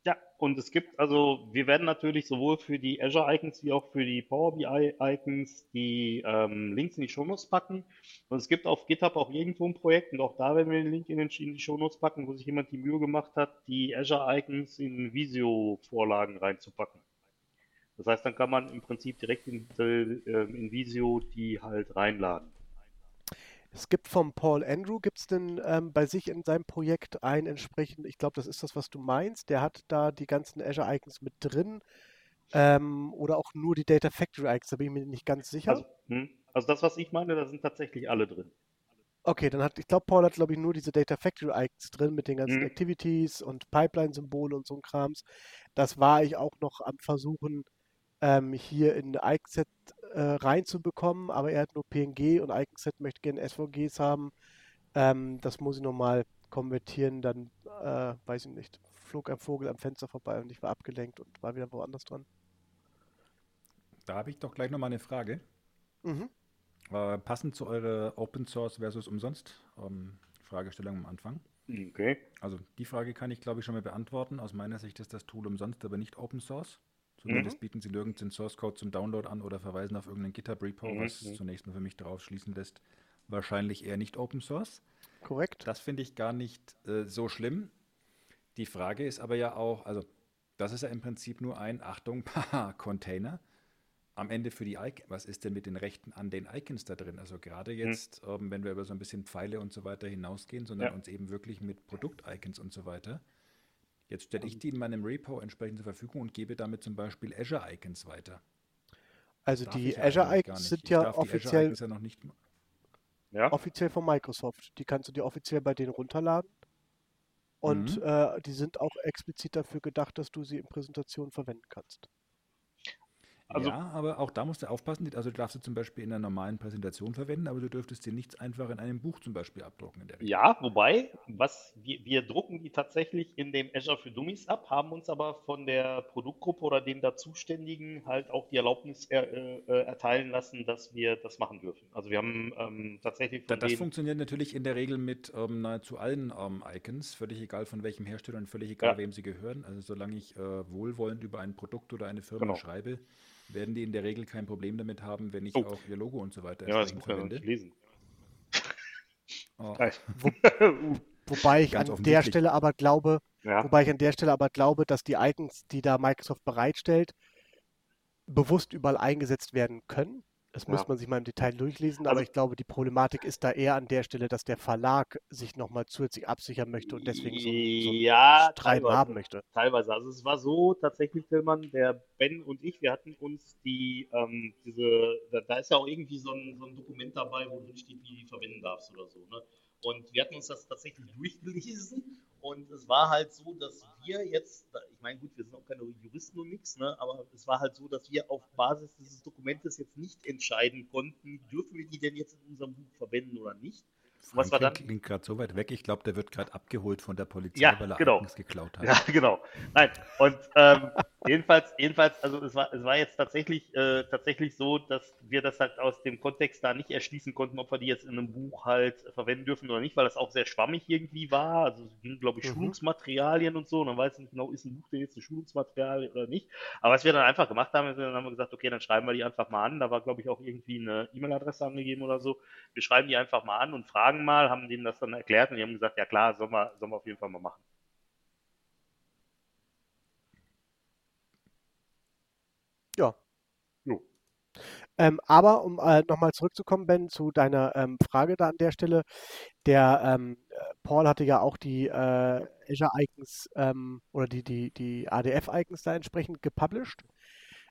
Ja, und es gibt, also wir werden natürlich sowohl für die Azure Icons wie auch für die Power BI Icons die ähm, Links in die Shownotes packen. Und es gibt auf GitHub auch irgendwo ein Projekt und auch da werden wir den Link in, den, in die Shownotes packen, wo sich jemand die Mühe gemacht hat, die Azure Icons in Visio-Vorlagen reinzupacken. Das heißt, dann kann man im Prinzip direkt in, äh, in Visio die halt reinladen. Es gibt vom Paul Andrew, gibt es denn ähm, bei sich in seinem Projekt ein entsprechend, ich glaube, das ist das, was du meinst, der hat da die ganzen Azure Icons mit drin ähm, oder auch nur die Data Factory Icons, da bin ich mir nicht ganz sicher. Also, hm, also das, was ich meine, da sind tatsächlich alle drin. Okay, dann hat, ich glaube, Paul hat, glaube ich, nur diese Data Factory Icons drin mit den ganzen Mhm. Activities und Pipeline-Symbole und so ein Krams. Das war ich auch noch am Versuchen, ähm, hier in Iconset äh, reinzubekommen, aber er hat nur PNG und Iconset möchte gerne SVGs haben. Ähm, das muss ich nochmal konvertieren, dann, äh, weiß ich nicht, flog ein Vogel am Fenster vorbei und ich war abgelenkt und war wieder woanders dran. Da habe ich doch gleich nochmal eine Frage. Mhm. Äh, passend zu eurer Open Source versus Umsonst ähm, Fragestellung am Anfang. Okay. Also die Frage kann ich, glaube ich, schon mal beantworten. Aus meiner Sicht ist das Tool umsonst, aber nicht Open Source. Zumindest mhm. bieten sie nirgends den Source Code zum Download an oder verweisen auf irgendeinen GitHub Repo, mhm. was mhm. zunächst mal für mich darauf schließen lässt, wahrscheinlich eher nicht Open Source. Korrekt. Das finde ich gar nicht äh, so schlimm. Die Frage ist aber ja auch, also das ist ja im Prinzip nur ein, Achtung, Container. Am Ende für die Icons, was ist denn mit den Rechten an den Icons da drin? Also gerade hm. jetzt, hm. ähm, wenn wir über so ein bisschen Pfeile und so weiter hinausgehen, sondern ja. uns eben wirklich mit Produkt-Icons und so weiter. Jetzt stelle ich die in meinem Repo entsprechend zur Verfügung und gebe damit zum Beispiel Azure-Icons weiter. Also die Azure-Icons sind ja offiziell, ja noch nicht ja? offiziell von Microsoft. Die kannst du dir offiziell bei denen runterladen. Und mhm. äh, die sind auch explizit dafür gedacht, dass du sie in Präsentationen verwenden kannst. Also, ja, aber auch da musst du aufpassen. Also du darfst sie zum Beispiel in einer normalen Präsentation verwenden, aber du dürftest sie nicht einfach in einem Buch zum Beispiel abdrucken. ja, wobei, was wir, wir, drucken die tatsächlich in dem Azure für Dummies ab, haben uns aber von der Produktgruppe oder den dazuständigen halt auch die Erlaubnis er, äh, erteilen lassen, dass wir das machen dürfen. Also wir haben ähm, tatsächlich von Das funktioniert natürlich in der Regel mit ähm, nahezu allen ähm, Icons, völlig egal von welchem Hersteller und völlig egal, ja. wem sie gehören. Also solange ich äh, wohlwollend über ein Produkt oder eine Firma genau. schreibe, werden die in der Regel kein Problem damit haben, wenn ich oh. auch ihr Logo und so weiter ja, das Buch verwende. Ja, lesen. Oh. Wo, wobei ich an der Stelle aber glaube, ja. wobei ich an der Stelle aber glaube, dass die Icons, die da Microsoft bereitstellt, bewusst überall eingesetzt werden können. Das ja. muss man sich mal im Detail durchlesen, aber also, ich glaube, die Problematik ist da eher an der Stelle, dass der Verlag sich nochmal zusätzlich absichern möchte und deswegen so, so ja, Streiten haben möchte. Teilweise. Also es war so tatsächlich, Tillmann, der Ben und ich, wir hatten uns die, ähm, diese, da, da, ist ja auch irgendwie so ein, so ein Dokument dabei, wo drin steht, wie du die verwenden darfst oder so. Ne? Und wir hatten uns das tatsächlich durchgelesen und es war halt so, dass wir jetzt, ich meine, gut, wir sind auch keine Juristen und nichts, ne, aber es war halt so, dass wir auf Basis dieses Dokumentes jetzt nicht entscheiden konnten, dürfen wir die denn jetzt in unserem Buch verwenden oder nicht. Was war dann? klingt gerade so weit weg. Ich glaube, der wird gerade abgeholt von der Polizei, ja, weil er genau. geklaut hat. Ja, genau. Nein, und ähm, jedenfalls, jedenfalls, also es war, es war jetzt tatsächlich, äh, tatsächlich so, dass wir das halt aus dem Kontext da nicht erschließen konnten, ob wir die jetzt in einem Buch halt verwenden dürfen oder nicht, weil das auch sehr schwammig irgendwie war. Also es ging, glaube ich, mhm. Schulungsmaterialien und so. Und dann weiß ich nicht genau, ist ein Buch denn jetzt ein Schulungsmaterial oder nicht. Aber was wir dann einfach gemacht haben, ist, dann haben wir gesagt, okay, dann schreiben wir die einfach mal an. Da war, glaube ich, auch irgendwie eine E-Mail-Adresse angegeben oder so. Wir schreiben die einfach mal an und fragen fragen mal, haben denen das dann erklärt und die haben gesagt, ja klar, sollen wir, sollen wir auf jeden Fall mal machen. Ja. Jo. Ähm, aber um äh, nochmal zurückzukommen, Ben, zu deiner ähm, Frage da an der Stelle. Der ähm, Paul hatte ja auch die äh, Azure Icons ähm, oder die, die, die ADF Icons da entsprechend gepublished.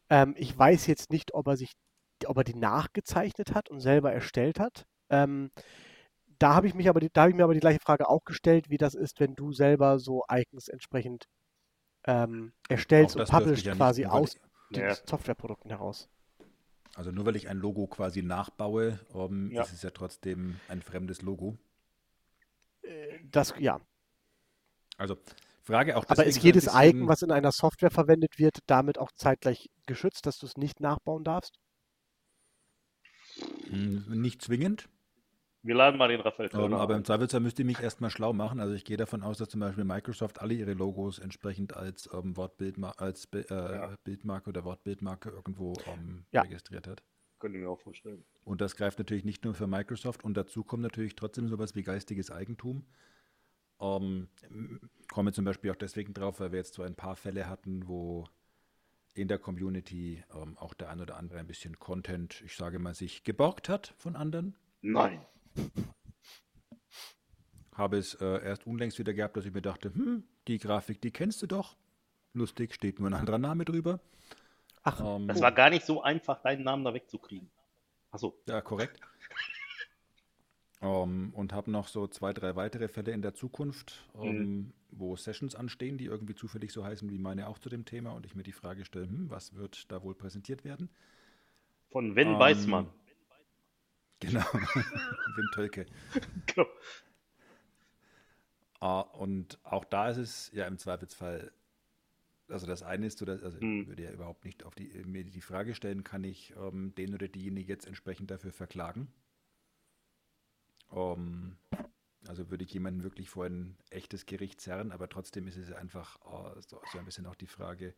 Ähm, ich weiß jetzt nicht, ob er sich, ob er die nachgezeichnet hat und selber erstellt hat. Da habe ich mich aber, da habe ich mir aber die gleiche Frage auch gestellt, wie das ist, wenn du selber so Icons entsprechend ähm, erstellst und publishst ja quasi aus den ja. Softwareprodukten heraus. Also nur weil ich ein Logo quasi nachbaue, um, ja. ist es ja trotzdem ein fremdes Logo. Äh, das, ja. Also Frage auch. Aber ist jedes Icon, was in einer Software verwendet wird, damit auch zeitgleich geschützt, dass du es nicht nachbauen darfst? Hm, nicht zwingend. Wir laden mal den Raphael um, Aber im Zweifelsfall müsste ich mich erstmal schlau machen. Also ich gehe davon aus, dass zum Beispiel Microsoft alle ihre Logos entsprechend als ähm, Wortbildma als äh, ja. Bildmarke oder Wortbildmarke irgendwo ähm, ja. registriert hat. Könnte ich mir auch vorstellen. Und das greift natürlich nicht nur für Microsoft und dazu kommt natürlich trotzdem sowas wie geistiges Eigentum. Um, komme zum Beispiel auch deswegen drauf, weil wir jetzt so ein paar Fälle hatten, wo in der Community um, auch der ein oder andere ein bisschen Content, ich sage mal, sich geborgt hat von anderen. Nein. Habe es äh, erst unlängst wieder gehabt, dass ich mir dachte, hm, die Grafik, die kennst du doch. Lustig, steht nur ein anderer Name drüber. Ach, ähm, das war gar nicht so einfach, deinen Namen da wegzukriegen. Achso. Ja, korrekt. um, ähm, und habe noch so zwei, drei weitere Fälle in der Zukunft, um, ähm, mhm. wo Sessions anstehen, die irgendwie zufällig so heißen wie meine auch zu dem Thema und ich mir die Frage stelle, hm, was wird da wohl präsentiert werden? Von Wen um, Weißmann. Genau, Wim Tölke. Genau. Uh, und auch da ist es ja im Zweifelsfall, also das eine ist, oder, also hm. ich würde ja überhaupt nicht auf die, mir die Frage stellen, kann ich ähm, den oder diejenige jetzt entsprechend dafür verklagen? Um, also würde ich jemanden wirklich vor ein echtes Gericht zerren, aber trotzdem ist es einfach uh, so, so, ein bisschen auch die Frage,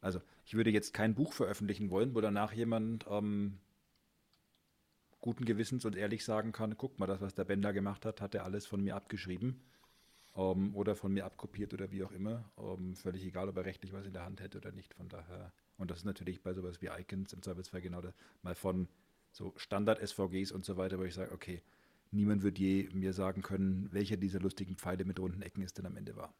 Also ich würde jetzt kein Buch veröffentlichen wollen, wo danach jemand ähm, guten Gewissens und ehrlich sagen kann, guck mal, das, was der Bender gemacht hat, hat er alles von mir abgeschrieben ähm, oder von mir abkopiert oder wie auch immer. Ähm, völlig egal, ob er rechtlich was in der Hand hätte oder nicht. Von daher, und das ist natürlich bei sowas wie Icons im Zweifelsfall genau das, mal von so Standard-SVGs und so weiter, wo ich sage, okay, niemand wird je mir sagen können, welcher dieser lustigen Pfeile mit runden Ecken es denn am Ende war.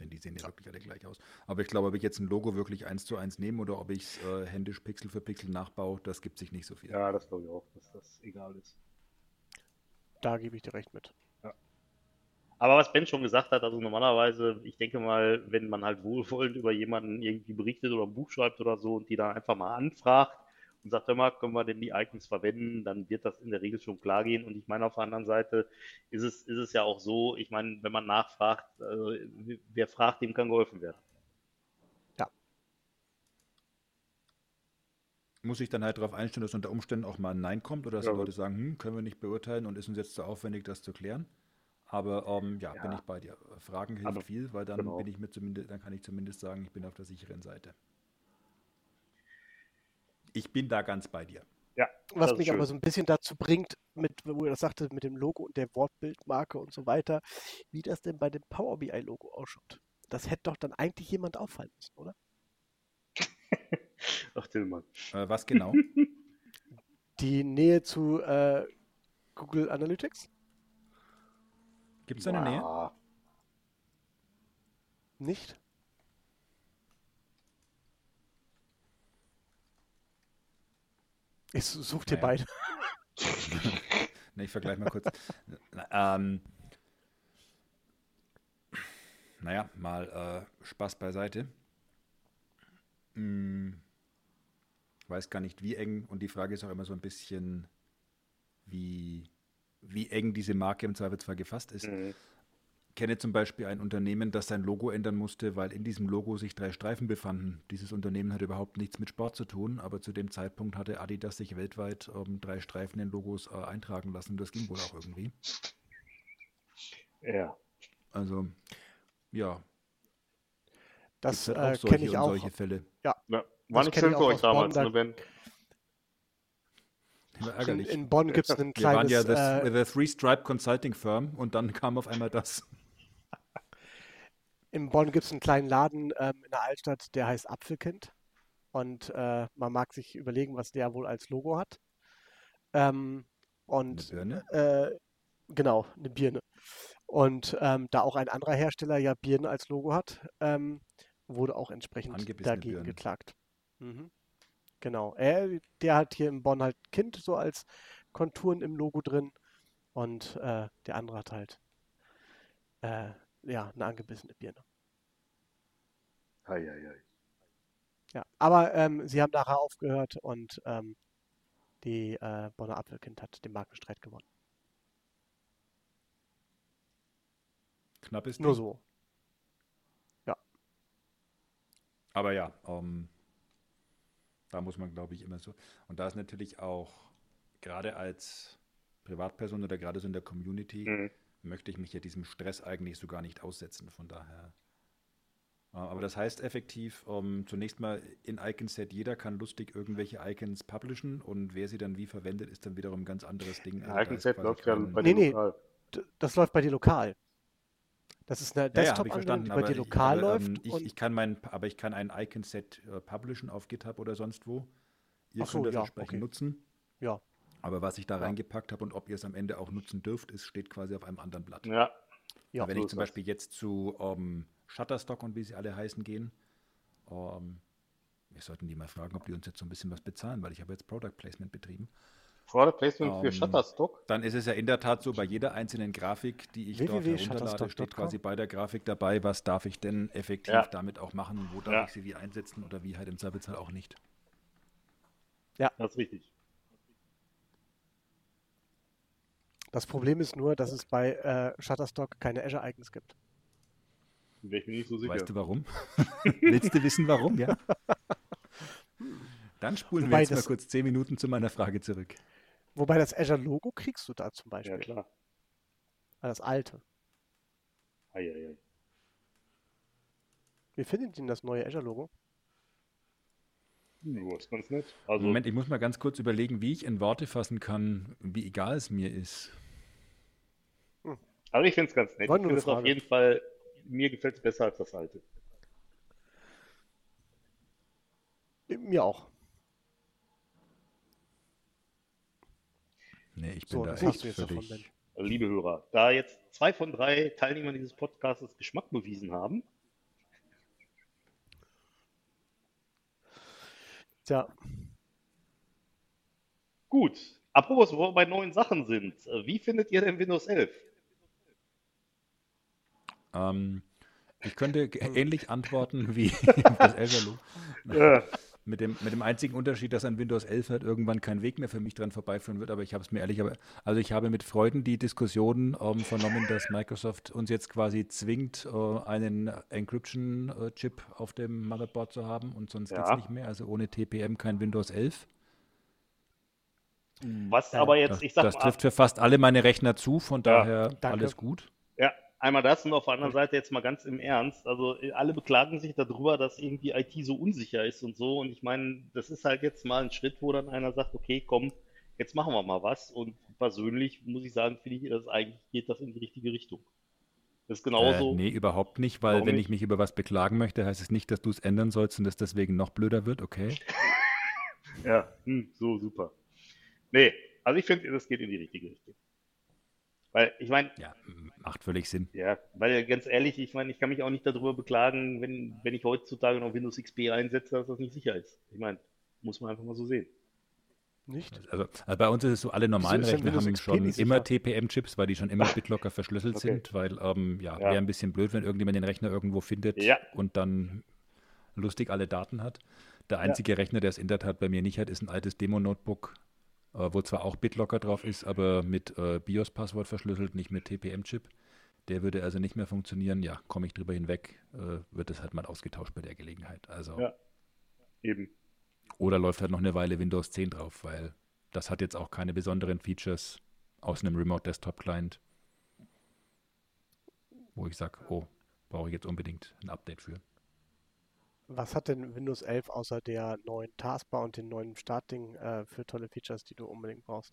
Denn die sehen ja, wirklich alle gleich aus. Aber ich glaube, ob ich jetzt ein Logo wirklich eins zu eins nehme oder ob ich es äh, händisch Pixel für Pixel nachbaue, das gibt sich nicht so viel. Ja, das glaube ich auch, dass das egal ist. Da gebe ich dir recht mit. Aber was Ben schon gesagt hat, also normalerweise, ich denke mal, wenn man halt wohlwollend über jemanden irgendwie berichtet oder ein Buch schreibt oder so und die dann einfach mal anfragt und sagt, hör mal, können wir denn die Icons verwenden, dann wird das in der Regel schon klar gehen. Und ich meine, auf der anderen Seite ist es, ist es ja auch so, ich meine, wenn man nachfragt, äh, wer fragt, dem kann geholfen werden. Muss ich dann halt darauf einstellen, dass unter Umständen auch mal ein Nein kommt oder dass Ja. die Leute sagen, hm, können wir nicht beurteilen und ist uns jetzt zu aufwendig, das zu klären. Aber ähm, ja, Ja. bin ich bei dir. Fragen hilft Aber- viel, weil dann genau. bin ich mir zumindest, dann kann ich zumindest sagen, ich bin auf der sicheren Seite. Ich bin da ganz bei dir. Ja, Was mich schön. aber so ein bisschen dazu bringt, mit, wo ihr das sagte, mit dem Logo und der Wortbildmarke und so weiter, wie das denn bei dem Power BI-Logo ausschaut. Das hätte doch dann eigentlich jemand auffallen müssen, oder? Ach, Tillmann. Äh, was genau? Die Nähe zu äh, Google Analytics? Gibt es eine Nähe? Ja, Nicht? Ich suche dir Naja. beide. Ne, ich vergleiche mal kurz. Na, ähm, naja, mal äh, Spaß beiseite. Hm, ich weiß gar nicht, wie eng, und die Frage ist auch immer so ein bisschen, wie, wie eng diese Marke im Zweifelsfall gefasst ist. Mhm. Kenne zum Beispiel ein Unternehmen, das sein Logo ändern musste, weil in diesem Logo sich drei Streifen befanden. Dieses Unternehmen hatte überhaupt nichts mit Sport zu tun, aber zu dem Zeitpunkt hatte Adidas sich weltweit ähm, drei Streifen in Logos äh, eintragen lassen. Das ging wohl auch irgendwie. ja. Also, ja, Das halt äh, solche kenne ich und auch. solche Fälle. ja. War Das nicht schön auch für euch aus Bonn, damals, da- ne? War In, in Bonn gibt es ein Wir waren ja the, äh, the Three Stripe Consulting Firm und dann kam auf einmal das. In Bonn gibt es einen kleinen Laden ähm, in der Altstadt, der heißt Apfelkind. Und äh, man mag sich überlegen, was der wohl als Logo hat. Ähm, Eine und Birne. äh, genau, eine Birne. Und ähm, da auch ein anderer Hersteller ja Birnen als Logo hat, ähm, wurde auch entsprechend dagegen Birnen. geklagt. Mhm. Genau. Er, der hat hier in Bonn halt Kind so als Konturen im Logo drin. Und äh, der andere hat halt äh, ja, eine angebissene Birne. Hei, hei, hei. Ja, aber ähm, sie haben nachher aufgehört und ähm, die äh, Bonner Apfelkind hat den Markenstreit gewonnen. Knappes Nur Ding. so. Aber ja, ähm, da muss man, glaube ich, immer so. Und da ist natürlich auch, gerade als Privatperson oder gerade so in der Community, Mhm. möchte ich mich ja diesem Stress eigentlich so gar nicht aussetzen. Von daher. Äh, Aber das heißt effektiv, ähm, zunächst mal in Icon-Set, jeder kann lustig irgendwelche Icons publishen und wer sie dann wie verwendet, ist dann wiederum ein ganz anderes Ding. Also Icon-Set läuft ja bei Nee, dir nee. lokal. D das läuft bei dir lokal. Das ist eine Ja, ich Desktop-Anwendung, verstanden, die bei aber dir ich, lokal aber, läuft. ähm, ich, und ich kann mein, aber ich kann ein Icon-Set äh, publishen auf GitHub oder sonst wo. Ihr so, könnt das ja, entsprechend okay. nutzen. ja, Aber was ich da Ja. reingepackt habe und ob ihr es am Ende auch nutzen dürft, ist, steht quasi auf einem anderen Blatt. Ja, ja. Wenn so ich zum das. Beispiel jetzt zu ähm, Shutterstock und wie sie alle heißen gehen, ähm, wir sollten die mal fragen, ob die uns jetzt so ein bisschen was bezahlen, weil ich habe jetzt Product Placement betrieben. Product Placement für Ähm, Shutterstock. Dann ist es ja in der Tat so, bei jeder einzelnen Grafik, die ich dort herunterlade, steht quasi bei der Grafik dabei, was darf ich denn effektiv Ja. damit auch machen und wo darf Ja. ich sie wie einsetzen oder wie halt im Zweifelsfall auch nicht. Das ist richtig. Das Problem ist nur, dass es bei äh, Shutterstock keine Azure-Icons gibt. Wäre ich mir nicht so sicher. Weißt du warum? Willst du wissen, warum, ja? Dann spulen Wobei wir jetzt mal das- kurz zehn Minuten zu meiner Frage zurück. Wobei das Azure-Logo kriegst du da zum ja, Beispiel. klar. Ah, Das alte. Hei, hei, hei. Wie findet ihr denn das neue Azure-Logo? Ja, ist ganz nett. Also, Moment, ich muss mal ganz kurz überlegen, wie ich in Worte fassen kann, wie egal es mir ist. also ich finde es ganz nett. Ich finde es auf jeden Fall, mir gefällt es besser als das alte. Mir auch. Nee, ich bin So, da echt Ben. völlig. Also, liebe Hörer, da jetzt zwei von drei Teilnehmern dieses Podcasts Geschmack bewiesen haben, Tja, gut. Apropos, wo wir bei neuen Sachen sind. äh, Wie findet ihr denn Windows 11? Ähm, ich könnte ähnlich antworten wie das Elverlo. Äh, Mit dem, mit dem einzigen Unterschied, dass an Windows 11 halt irgendwann kein Weg mehr für mich dran vorbeiführen wird, aber ich habe es mir ehrlich, aber, also ich habe mit Freuden die Diskussion ähm, vernommen, dass Microsoft uns jetzt quasi zwingt, äh, einen Encryption-Chip auf dem Motherboard zu haben und sonst Ja. geht's nicht mehr, also ohne TPM kein Windows 11. was Ja, aber jetzt, Das, ich sag das mal, trifft für fast alle meine Rechner zu, von Ja, daher danke. alles gut. Ja, einmal das und auf der anderen Seite jetzt mal ganz im Ernst. Also äh, alle beklagen sich darüber, dass irgendwie IT so unsicher ist und so. Und ich meine, das ist halt jetzt mal ein Schritt, wo dann einer sagt, okay, komm, jetzt machen wir mal was. Und persönlich muss ich sagen, finde ich, das eigentlich geht das in die richtige Richtung. Das ist genauso. Äh, nee, überhaupt nicht, weil wenn nicht? ich mich über was beklagen möchte, heißt es nicht, dass du es ändern sollst und es deswegen noch blöder wird, okay? Ja, hm, so super. Nee, also ich finde, das geht in die richtige Richtung. Weil, ich meine, Ja, macht völlig Sinn. Ja, weil ganz ehrlich, ich meine, ich kann mich auch nicht darüber beklagen, wenn, wenn ich heutzutage noch Windows XP einsetze, dass das nicht sicher ist. Ich meine, muss man einfach mal so sehen. nicht? Also, also bei uns ist es so, alle normalen Rechner haben XP schon immer? TPM-Chips, weil die schon immer BitLocker verschlüsselt Okay. sind, weil, ähm, ja, Ja. wäre ein bisschen blöd, wenn irgendjemand den Rechner irgendwo findet Ja. und dann lustig alle Daten hat. Der einzige Rechner, der es in der Tat bei mir nicht hat, ist ein altes Demo-Notebook, äh, wo zwar auch BitLocker drauf ist, aber mit äh, BIOS-Passwort verschlüsselt, nicht mit TPM-Chip. Der würde also nicht mehr funktionieren. Ja, komme ich drüber hinweg, äh, wird es halt mal ausgetauscht bei der Gelegenheit. Also, Ja. Eben. oder läuft halt noch eine Weile Windows 10 drauf, weil das hat jetzt auch keine besonderen Features aus einem Remote Desktop Client, wo ich sage, oh, brauche ich jetzt unbedingt ein Update für. Was hat denn Windows 11 außer der neuen Taskbar und dem neuen Startding äh, für tolle Features, die du unbedingt brauchst?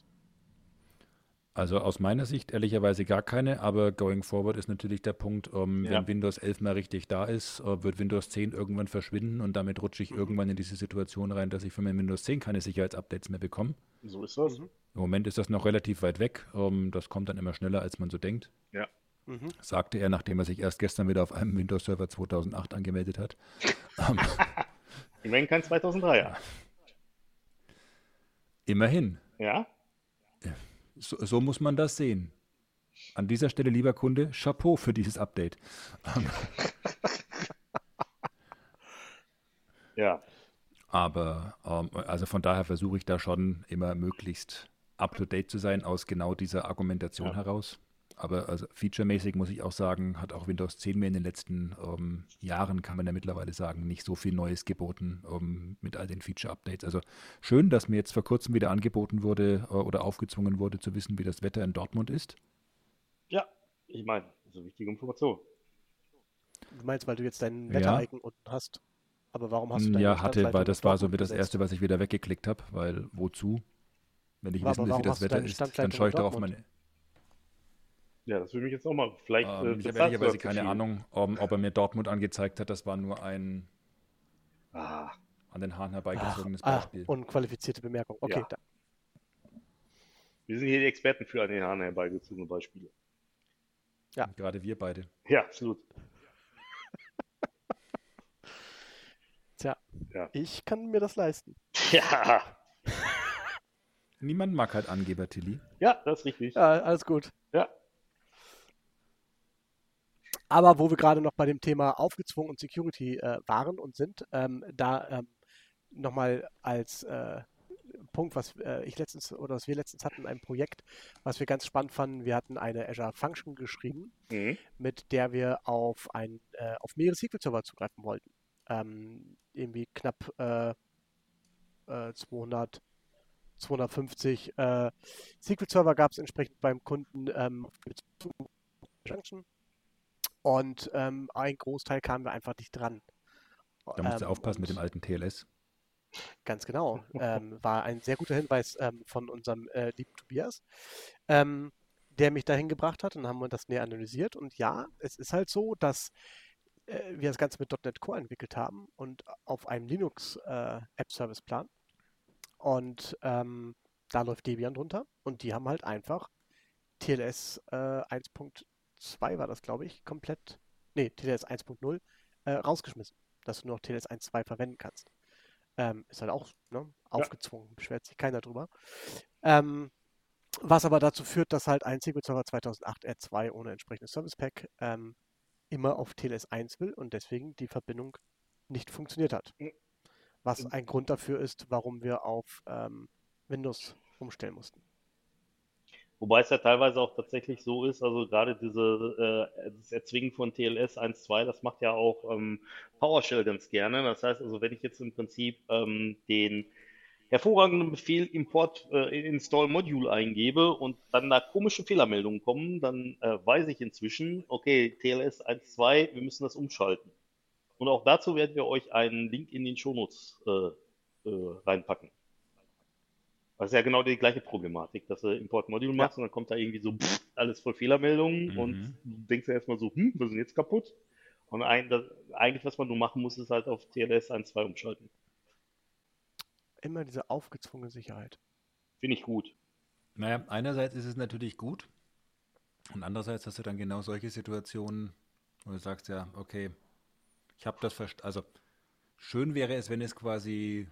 Also aus meiner Sicht ehrlicherweise gar keine, aber going forward ist natürlich der Punkt, ähm, Ja. wenn Windows 11 mal richtig da ist, äh, wird Windows 10 irgendwann verschwinden und damit rutsche ich irgendwann in diese Situation rein, dass ich für mein Windows 10 keine Sicherheitsupdates mehr bekomme. So ist das. Mhm. Im Moment ist das noch relativ weit weg. Ähm, das kommt dann immer schneller, als man so denkt. Ja. Mhm. sagte er, nachdem er sich erst gestern wieder auf einem Windows Server 2008 angemeldet hat. Ähm, Immerhin kein 2003er. immerhin, Ja? so, so muss man das sehen. An dieser Stelle, lieber Kunde, Chapeau für dieses Update. Ähm, Ja. aber ähm, also von daher versuche ich da schon immer möglichst up-to-date zu sein aus genau dieser Argumentation Ja. heraus. Aber also featuremäßig muss ich auch sagen, hat auch Windows 10 mir in den letzten ähm, Jahren, kann man ja mittlerweile sagen, nicht so viel Neues geboten ähm, mit all den Feature-Updates. Also schön, dass mir jetzt vor kurzem wieder angeboten wurde äh, oder aufgezwungen wurde, zu wissen, wie das Wetter in Dortmund ist. Ja, ich meine, das ist eine wichtige Information. Du meinst, weil du jetzt dein Ja. Wetter-Icon unten hast. Aber warum hast du deine Ja, hatte, weil das war so mit das? Erste, was ich wieder weggeklickt habe, weil wozu? Wenn ich Aber wissen will, wie das Wetter ist, dann schaue ich in doch auf Dortmund? meine. Ja, das würde mich jetzt auch mal. Vielleicht äh, Ähm, ich habe ehrlicherweise keine viel. Ahnung, um, ob er mir Dortmund angezeigt hat. Das war nur ein Ah, an den Haaren herbeigezogenes ah, Beispiel. unqualifizierte Bemerkung. Okay, Ja. da, wir sind hier die Experten für an den Haaren herbeigezogene Beispiele. ja. Gerade wir beide. Ja, absolut. tja, Ja. ich kann mir das leisten. Ja, Niemand mag halt Angeber, Tilly. ja, das ist richtig. Ja, alles gut. Ja. Aber wo wir gerade noch bei dem Thema aufgezwungen und Security äh, waren und sind, ähm, da ähm, nochmal als äh, Punkt, was äh, ich letztens oder was wir letztens hatten, ein Projekt, was wir ganz spannend fanden. Wir hatten eine Azure Function geschrieben, Mhm. mit der wir auf ein äh, auf mehrere SQL-Server zugreifen wollten. Ähm, irgendwie knapp äh, äh, 200 250 äh, SQL-Server gab es entsprechend beim Kunden ähm, Junction. Und ähm, ein Großteil kamen wir einfach nicht dran. Da musst du Ähm, aufpassen mit dem alten TLS. Ganz genau. Ähm, war ein sehr guter Hinweis ähm, von unserem äh, lieben Tobias, ähm, der mich dahin gebracht hat. Und dann haben wir das näher analysiert. Und ja, es ist halt so, dass äh, wir das Ganze mit .NET Core entwickelt haben und auf einem Linux äh, App Service Plan. Und ähm, da läuft Debian drunter. Und die haben halt einfach TLS äh, 1.2 war das, glaube ich, komplett, nee, TLS 1.0 äh, rausgeschmissen, dass du nur noch TLS 1.2 verwenden kannst. Ähm, ist halt auch ne, aufgezwungen, beschwert sich keiner drüber. Ähm, was aber dazu führt, dass halt ein SQL Server 2008 R2 ohne entsprechendes Service Pack ähm, immer auf TLS 1 will und deswegen die Verbindung nicht funktioniert hat. Was ein Grund dafür ist, warum wir auf ähm, Windows umstellen mussten. Wobei es ja teilweise auch tatsächlich so ist, also gerade diese, äh, das Erzwingen von TLS 1.2, das macht ja auch ähm, PowerShell ganz gerne. Das heißt also, wenn ich jetzt im Prinzip ähm, den hervorragenden Befehl import äh, install Module eingebe und dann da komische Fehlermeldungen kommen, dann äh, weiß ich inzwischen, okay, TLS 1.2, wir müssen das umschalten. Und auch dazu werden wir euch einen Link in den Shownotes äh, äh, reinpacken. Das ist ja genau die gleiche Problematik, dass du Import Module machst und dann kommt da irgendwie so pff, alles voll Fehlermeldungen Mhm. und du denkst dir erstmal so, hm, wir sind jetzt kaputt. Und ein, das, eigentlich, was man nur machen muss, ist halt auf TLS 1.2 umschalten. Immer diese aufgezwungene Sicherheit. Finde ich gut. Naja, einerseits ist es natürlich gut und andererseits hast du dann genau solche Situationen, wo du sagst ja, okay, ich habe das verstanden. Also schön wäre es, wenn es quasi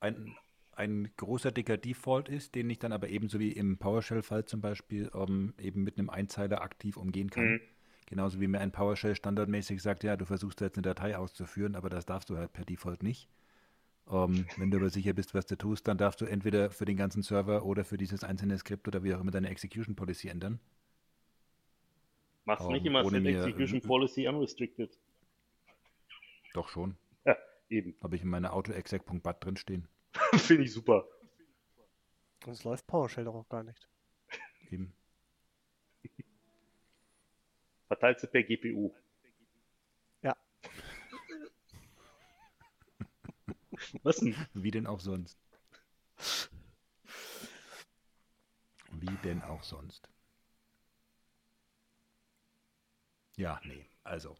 ein, ein großer dicker Default ist, den ich dann aber ebenso wie im PowerShell-Fall zum Beispiel ähm, eben mit einem Einzeiler aktiv umgehen kann. Mhm. Genauso wie mir ein PowerShell standardmäßig sagt, ja, du versuchst jetzt eine Datei auszuführen, aber das darfst du halt per Default nicht. Ähm, wenn du aber sicher bist, was du tust, dann darfst du entweder für den ganzen Server oder für dieses einzelne Skript oder wie auch immer deine Execution Policy ändern. Mach's Ähm, nicht immer ohne Set mir- Execution Policy unrestricted. Doch schon. Ja, eben. Habe ich in meiner autoexec.bat drinstehen. Finde ich super. Sonst läuft PowerShell doch auch gar nicht. Eben. Verteilt sie per GPU. Ja. Was denn? Wie denn auch sonst? Wie denn auch sonst? Ja, nee, also.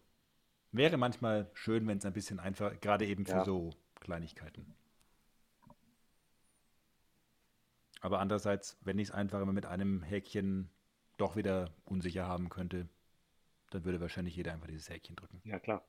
Wäre manchmal schön, wenn es ein bisschen einfach, gerade eben für Ja. so Kleinigkeiten. Aber andererseits, wenn ich es einfach immer mit einem Häkchen doch wieder unsicher haben könnte, dann würde wahrscheinlich jeder einfach dieses Häkchen drücken. Ja, klar.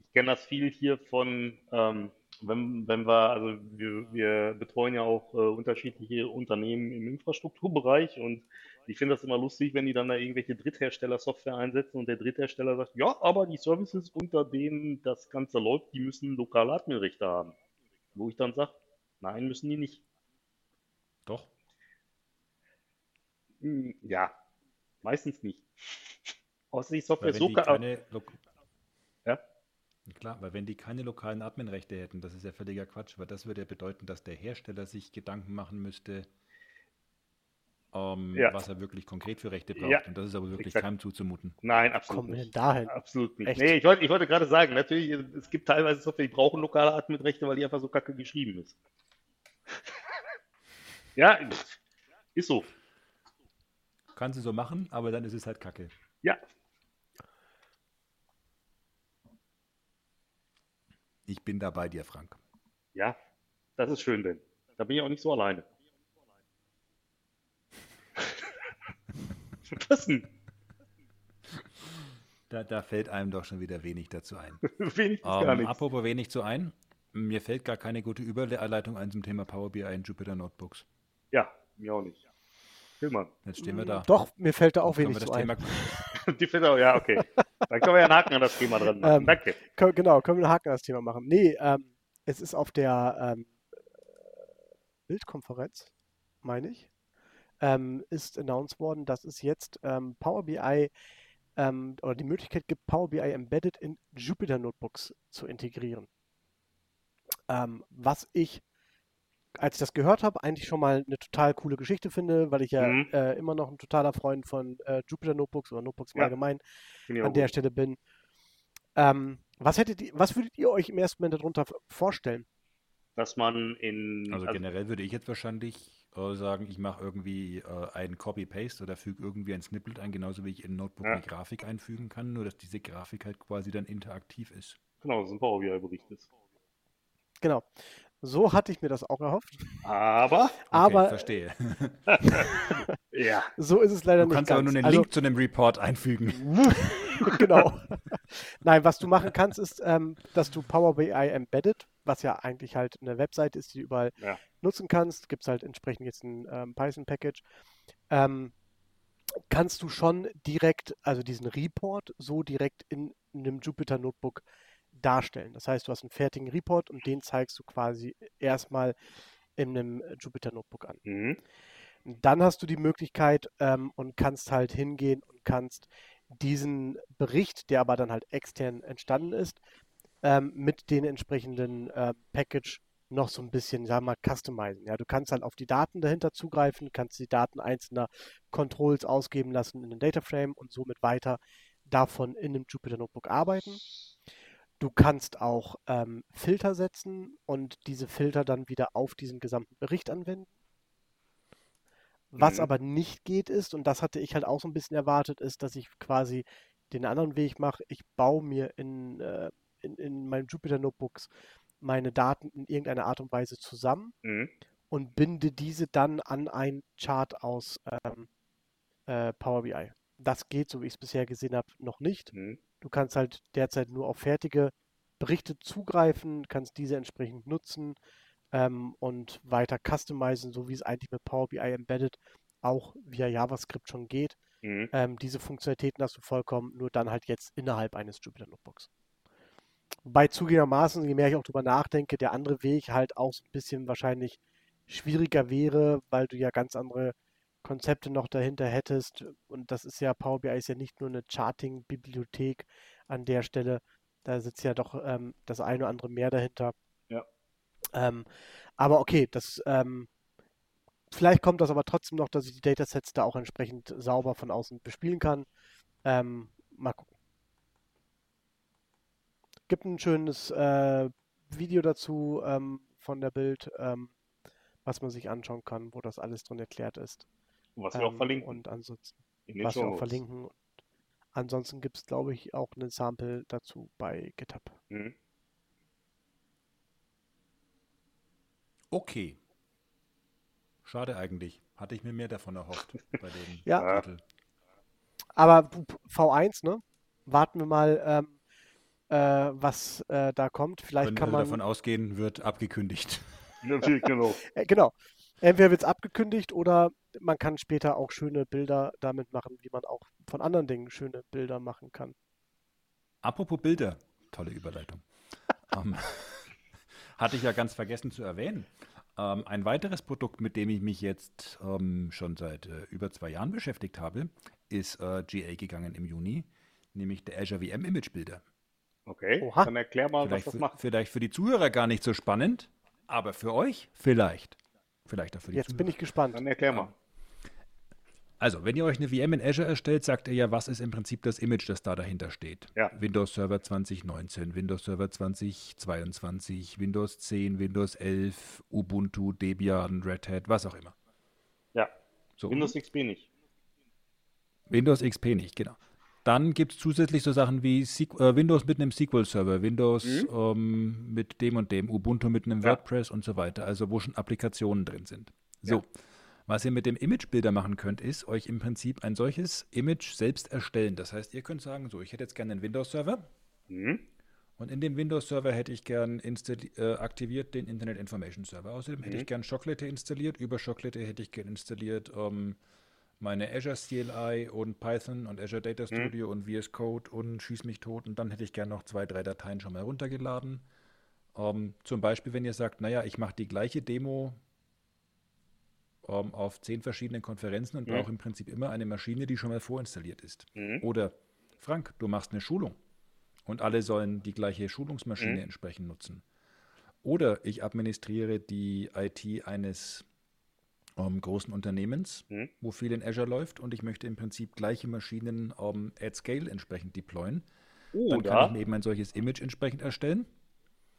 Ich kenne das viel hier von, ähm, wenn, wenn wir, also wir, wir betreuen ja auch äh, unterschiedliche Unternehmen im Infrastrukturbereich und ich finde das immer lustig, wenn die dann da irgendwelche Dritthersteller Software einsetzen und der Dritthersteller sagt, ja, aber die Services, unter denen das Ganze läuft, die müssen lokale Adminrechte haben. Wo ich dann sage, nein, müssen die nicht. Doch. Hm, Ja, meistens nicht. Außer die Software so keine, Ja. Klar, weil wenn die keine lokalen Adminrechte hätten, das ist ja völliger Quatsch, weil das würde ja bedeuten, dass der Hersteller sich Gedanken machen müsste, ähm, Ja. was er wirklich konkret für Rechte braucht. Ja, Und das ist aber wirklich exakt. keinem zuzumuten. Nein, absolut Kommen wir denn nicht. dahin? Absolut nicht. Echt? Nee, ich wollte, ich wollte gerade sagen, natürlich, es gibt teilweise Software, die brauchen lokale Adminrechte, weil die einfach so kacke geschrieben ist. Ja, ist so. Kannst du so machen, aber dann ist es halt Kacke. Ja, Ich bin da bei dir, Frank. ja, das ist schön, denn. Da bin ich auch nicht so alleine. Was denn? Da, da fällt einem doch schon wieder wenig dazu ein. Wenig bis gar Ähm, nichts. apropos wenig zu ein. Mir fällt gar keine gute Überleitung ein zum Thema Power BI in Jupyter Notebooks. Ja, mir auch nicht. Tillmann. Jetzt stehen wir da. Doch, mir fällt da auch Können wenig wir zu das ein. Thema, Die Fette, ja, okay. Dann können wir ja einen Haken an das Thema dran machen. Ähm, Danke. Kö- Genau, können wir einen Haken an das Thema machen. Nee, ähm, es ist auf der ähm, Bildkonferenz, meine ich, ähm, ist announced worden, dass es jetzt ähm, Power BI ähm, oder die Möglichkeit gibt, Power BI Embedded in Jupyter Notebooks zu integrieren. Ähm, was ich, als ich das gehört habe, eigentlich schon mal eine total coole Geschichte finde, weil ich ja Mhm. äh, immer noch ein totaler Freund von äh, Jupyter Notebooks oder Notebooks im Ja. Auch an der gut. Stelle bin. Ähm, Was hättet ihr, was würdet ihr euch im ersten Moment darunter vorstellen? Dass man in. Also generell würde ich jetzt wahrscheinlich äh, sagen, ich mache irgendwie äh, einen Copy-Paste oder füge irgendwie ein Snippet ein, genauso wie ich in Notebook Ja. eine Grafik einfügen kann, nur dass diese Grafik halt quasi dann interaktiv ist. Genau, das ist ein Power BI-Bericht ist. Genau. So hatte ich mir das auch erhofft. Aber, Okay, Aber verstehe. ja. so ist es leider Du nicht kannst aber ganz. nur einen Also- Link zu einem Report einfügen. genau. Nein, was du machen kannst, ist, ähm, dass du Power BI Embedded, was ja eigentlich halt eine Webseite ist, die du überall Ja. nutzen kannst, gibt es halt entsprechend jetzt ein ähm, Python-Package, ähm, kannst du schon direkt, also diesen Report so direkt in einem Jupyter Notebook darstellen. Das heißt, du hast einen fertigen Report und den zeigst du quasi erstmal in einem Jupyter Notebook an. Mhm. Dann hast du die Möglichkeit ähm, und kannst halt hingehen und kannst diesen Bericht, der aber dann halt extern entstanden ist, ähm, mit den entsprechenden äh, Package noch so ein bisschen, sagen wir mal, customizen. Ja, du kannst halt auf die Daten dahinter zugreifen, kannst die Daten einzelner Controls ausgeben lassen in den Data Frame und somit weiter davon in einem Jupyter Notebook arbeiten. Du kannst auch ähm, Filter setzen und diese Filter dann wieder auf diesen gesamten Bericht anwenden. Was Mhm. aber nicht geht ist, und das hatte ich halt auch so ein bisschen erwartet, ist, dass ich quasi den anderen Weg mache. Ich baue mir in, äh, in, in meinen Jupyter Notebooks meine Daten in irgendeiner Art und Weise zusammen Mhm. und binde diese dann an einen Chart aus ähm, äh, Power BI. Das geht, so wie ich es bisher gesehen habe, noch nicht. Mhm. Du kannst halt derzeit nur auf fertige Berichte zugreifen, kannst diese entsprechend nutzen ähm, und weiter customizen, so wie es eigentlich mit Power BI Embedded auch via JavaScript schon geht. Mhm. Ähm, diese Funktionalitäten hast du vollkommen, nur dann halt jetzt innerhalb eines Jupyter Notebooks. Wobei zugegebenermaßen, je mehr ich auch drüber nachdenke, der andere Weg halt auch so ein bisschen wahrscheinlich schwieriger wäre, weil du ja ganz andere Konzepte noch dahinter hättest. Und das ist ja, Power BI ist ja nicht nur eine Charting-Bibliothek an der Stelle. Da sitzt ja doch ähm, das eine oder andere mehr dahinter. Ja. Ähm, aber okay, das ähm, vielleicht kommt das aber trotzdem noch, dass ich die Datasets da auch entsprechend sauber von außen bespielen kann. Ähm, mal gucken. Gibt ein schönes äh, Video dazu ähm, von der Bild, ähm, was man sich anschauen kann, wo das alles drin erklärt ist. Was wir auch Ähm, verlinken Und ansonsten, in den was wir auch verlinken. Und ansonsten gibt es, glaube ich, auch ein Sample dazu bei GitHub. Mhm. Okay. Schade eigentlich. Hatte ich mir mehr davon erhofft bei dem Ja. Titel. Aber P- P- V1, ne? Warten wir mal, ähm, äh, was äh, da kommt. Vielleicht Können kann man. davon ausgehen, wird abgekündigt. Ja, genau. Äh, genau. Entweder wird es abgekündigt oder man kann später auch schöne Bilder damit machen, wie man auch von anderen Dingen schöne Bilder machen kann. Apropos Bilder, tolle Überleitung. ähm, hatte ich ja ganz vergessen zu erwähnen. Ähm, ein weiteres Produkt, mit dem ich mich jetzt ähm, schon seit äh, über zwei Jahren beschäftigt habe, ist äh, GA gegangen im Juni, nämlich der Azure VM Image Bilder. Okay, Oha. dann erklär mal, was Vielleicht das für, macht. vielleicht für die Zuhörer gar nicht so spannend, aber für euch vielleicht. Vielleicht auch für die Jetzt Zuhörer. bin ich gespannt. Dann erklär mal. Also, wenn ihr euch eine VM in Azure erstellt, sagt ihr ja, was ist im Prinzip das Image, das da dahinter steht. Ja. Windows Server 2019, Windows Server 2022, Windows 10, Windows 11, Ubuntu, Debian, Red Hat, was auch immer. Ja, So. Windows XP nicht. Windows XP nicht, genau. Dann gibt es zusätzlich so Sachen wie Sequ- äh, Windows mit einem SQL-Server, Windows ähm, mit dem und dem, Ubuntu mit einem Mhm. Ja. WordPress und so weiter, also wo schon Applikationen drin sind. So, was ihr mit dem Imagebilder machen könnt, ist euch im Prinzip ein solches Image selbst erstellen. Das heißt, ihr könnt sagen, so, ich hätte jetzt gerne einen Windows-Server Mhm. und in dem Windows-Server hätte ich gern äh, aktiviert den Internet Information Server. Außerdem hätte Mhm. ich gern Chocolate installiert. Über Chocolate hätte ich gern installiert ähm, meine Azure CLI und Python und Azure Data Mhm. Studio und VS Code und schieß mich tot. Und dann hätte ich gern noch zwei, drei Dateien schon mal runtergeladen. Ähm, zum Beispiel, wenn ihr sagt, naja, ich mache die gleiche Demo ähm, auf zehn verschiedenen Konferenzen und Mhm. brauche im Prinzip immer eine Maschine, die schon mal vorinstalliert ist. Mhm. Oder Frank, du machst eine Schulung und alle sollen die gleiche Schulungsmaschine Mhm. entsprechend nutzen. Oder ich administriere die IT eines ähm, großen Unternehmens, Mhm. wo viel in Azure läuft und ich möchte im Prinzip gleiche Maschinen ähm, at scale entsprechend deployen. Dann kann ich eben ein solches Image entsprechend erstellen.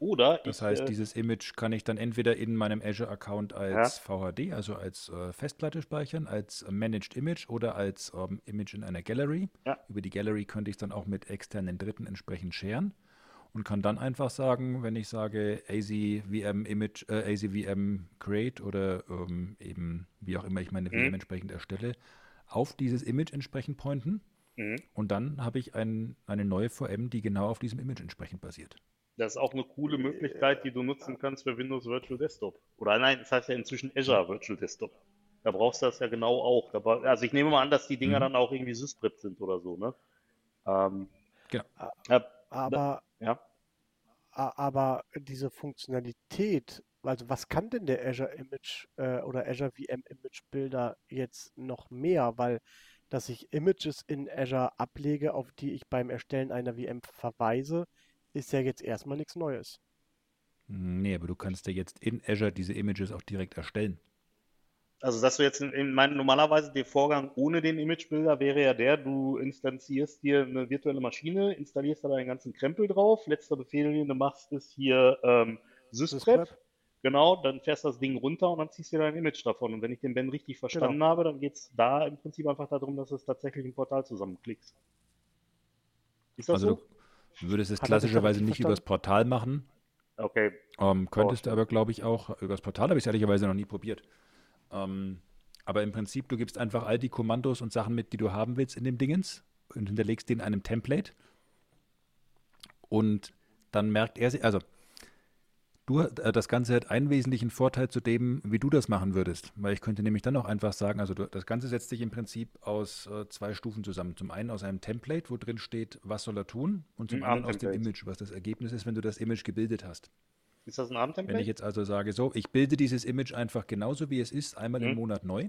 Oder Das ich, heißt, äh, dieses Image kann ich dann entweder in meinem Azure-Account als VHD, also als äh, Festplatte speichern, als äh, Managed Image oder als ähm, Image in einer Gallery. Ja. Über die Gallery könnte ich es dann auch mit externen Dritten entsprechend sharen und kann dann einfach sagen, wenn ich sage AZVM Image, äh, AZVM Create oder ähm, eben wie auch immer ich meine VM entsprechend erstelle, auf dieses Image entsprechend pointen mhm. und dann habe ich ein, eine neue VM, die genau auf diesem Image entsprechend basiert. Das ist auch eine coole Möglichkeit, die du nutzen kannst für Windows Virtual Desktop. Oder nein, das heißt ja inzwischen Azure Virtual Desktop. Da brauchst du das ja genau auch. Also ich nehme mal an, dass die Dinger Mhm. dann auch irgendwie Systrip sind oder so, ne? Ähm, Genau. ja, Aber, ja. aber diese Funktionalität, also was kann denn der Azure Image äh, oder Azure VM Image Builder jetzt noch mehr? Weil, dass ich Images in Azure ablege, auf die ich beim Erstellen einer VM verweise, ist ja jetzt erstmal nichts Neues. Nee, aber du kannst ja jetzt in Azure diese Images auch direkt erstellen. Also, dass du jetzt in, in mein, normalerweise der Vorgang ohne den Image-Builder wäre ja der, du instanzierst dir eine virtuelle Maschine, installierst da deinen ganzen Krempel drauf. Letzter Befehl, den du machst, ist hier ähm, systrep. Systrep. Genau, dann fährst du das Ding runter und dann ziehst du dir dein Image davon. Und wenn ich den Ben richtig verstanden habe, dann geht es da im Prinzip einfach darum, dass du es tatsächlich im Portal zusammenklickst. Ist das Also so? du würdest es er klassischerweise nicht übers Portal machen. Okay. Ähm, könntest du aber, glaube ich, auch übers Portal, habe ich es ehrlicherweise noch nie probiert. Ähm, aber im Prinzip, du gibst einfach all die Kommandos und Sachen mit, die du haben willst in dem Dingens und hinterlegst die in einem Template. Und dann merkt er sich, also du, äh, das Ganze hat einen wesentlichen Vorteil zu dem, wie du das machen würdest. Weil ich könnte nämlich dann auch einfach sagen, also du, das Ganze setzt sich im Prinzip aus äh, zwei Stufen zusammen. Zum einen aus einem Template, wo drin steht, was soll er tun, und zum Ein anderen aus dem. Image, was das Ergebnis ist, wenn du das Image gebildet hast. Ist das ein Wenn Abendtemplate? ich jetzt also sage, so, ich bilde dieses Image einfach genauso wie es ist, einmal im Mhm. Monat neu,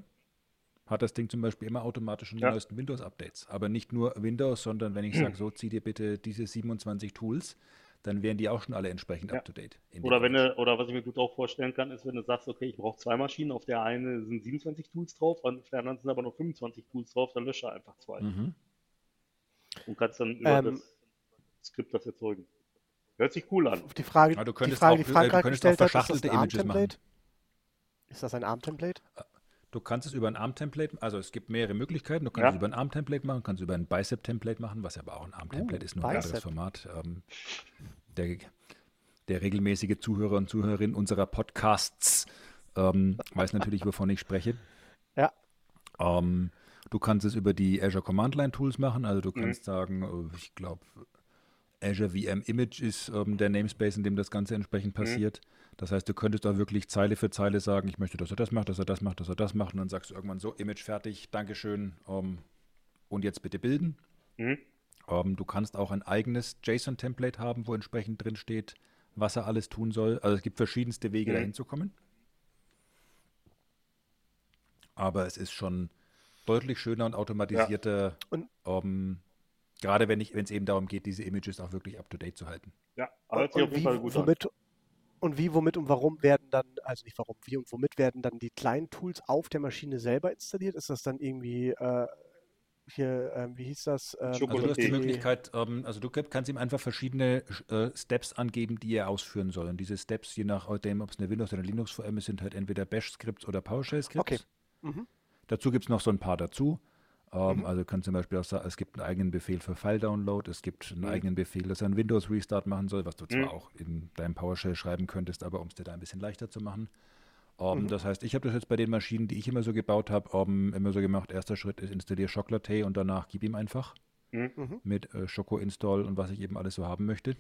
hat das Ding zum Beispiel immer automatisch schon die Ja. neuesten Windows-Updates. Aber nicht nur Windows, sondern wenn ich sage, so, zieh dir bitte diese 27 Tools, dann wären die auch schon alle entsprechend Ja. up-to-date. in dem Oder wenn du, oder was ich mir gut auch vorstellen kann, ist, wenn du sagst, okay, ich brauche zwei Maschinen, auf der einen sind 27 Tools drauf, auf der anderen sind aber nur 25 Tools drauf, dann lösche einfach zwei. Mhm. Und kannst dann über Ähm, das Skript das erzeugen. Hört sich cool an. Auf die Frage, Ja, du die könntest Frage, auch- die äh, Frank du gerade könntest auch gestellt hat, ist das verschachtelte ein Images machen. ARM-Template? Ist das ein ARM-Template? Du kannst es über ein ARM-Template, also es gibt mehrere Möglichkeiten. Du kannst Ja. es über ein ARM-Template machen, kannst es über ein Bicep-Template machen, was aber auch ein ARM-Template Uh, ist, nur ein anderes. Format. Ähm, der, der regelmäßige Zuhörer und Zuhörerin unserer Podcasts ähm, weiß natürlich, wovon ich spreche. Ja. Ähm, du kannst es über die Azure Command Line Tools machen. Also du Mhm. kannst sagen, äh, ich glaube, Azure VM Image ist ähm, der Namespace, in dem das Ganze entsprechend Mhm. Das heißt, du könntest da wirklich Zeile für Zeile sagen, ich möchte, dass er das macht, dass er das macht, dass er das macht. Und dann sagst du irgendwann so, Image fertig, Dankeschön. Ähm, und jetzt bitte bilden. Mhm. Ähm, du kannst auch ein eigenes JSON-Template haben, wo entsprechend drin steht, was er alles tun soll. Also es gibt verschiedenste Wege, Mhm. dahin zu kommen. Aber es ist schon deutlich schöner und automatisierter, Und- ähm, gerade wenn ich- wenn es eben darum geht, diese Images auch wirklich up-to-date zu halten. Ja, auf Und jeden wie, Fall gut an. Und wie, womit und warum werden dann, also nicht warum, wie und womit werden dann die kleinen Tools auf der Maschine selber installiert? Ist das dann irgendwie äh, hier, ähm, wie hieß das? Ähm, Also du hast die Schokolade. Möglichkeit, ähm, also du kannst ihm einfach verschiedene äh, Steps angeben, die er ausführen soll. Und diese Steps, je nachdem, ob es eine Windows- oder eine Linux-VM ist, sind halt entweder Bash-Skripts oder PowerShell-Skripts. Okay. Mhm. Dazu gibt es noch so ein paar dazu. Ähm, Also können zum Beispiel auch sagen, es gibt einen eigenen Befehl für File-Download, es gibt einen Mhm. eigenen Befehl, dass er einen Windows-Restart machen soll, was du zwar Mhm. auch in deinem PowerShell schreiben könntest, aber um es dir da ein bisschen leichter zu machen. Ähm, Mhm. Das heißt, ich habe das jetzt bei den Maschinen, die ich immer so gebaut habe, ähm, immer so gemacht, erster Schritt ist, installiere Chocolate und danach gib ihm einfach Mhm. mit äh, Schoko-Install und was ich eben alles so haben möchte.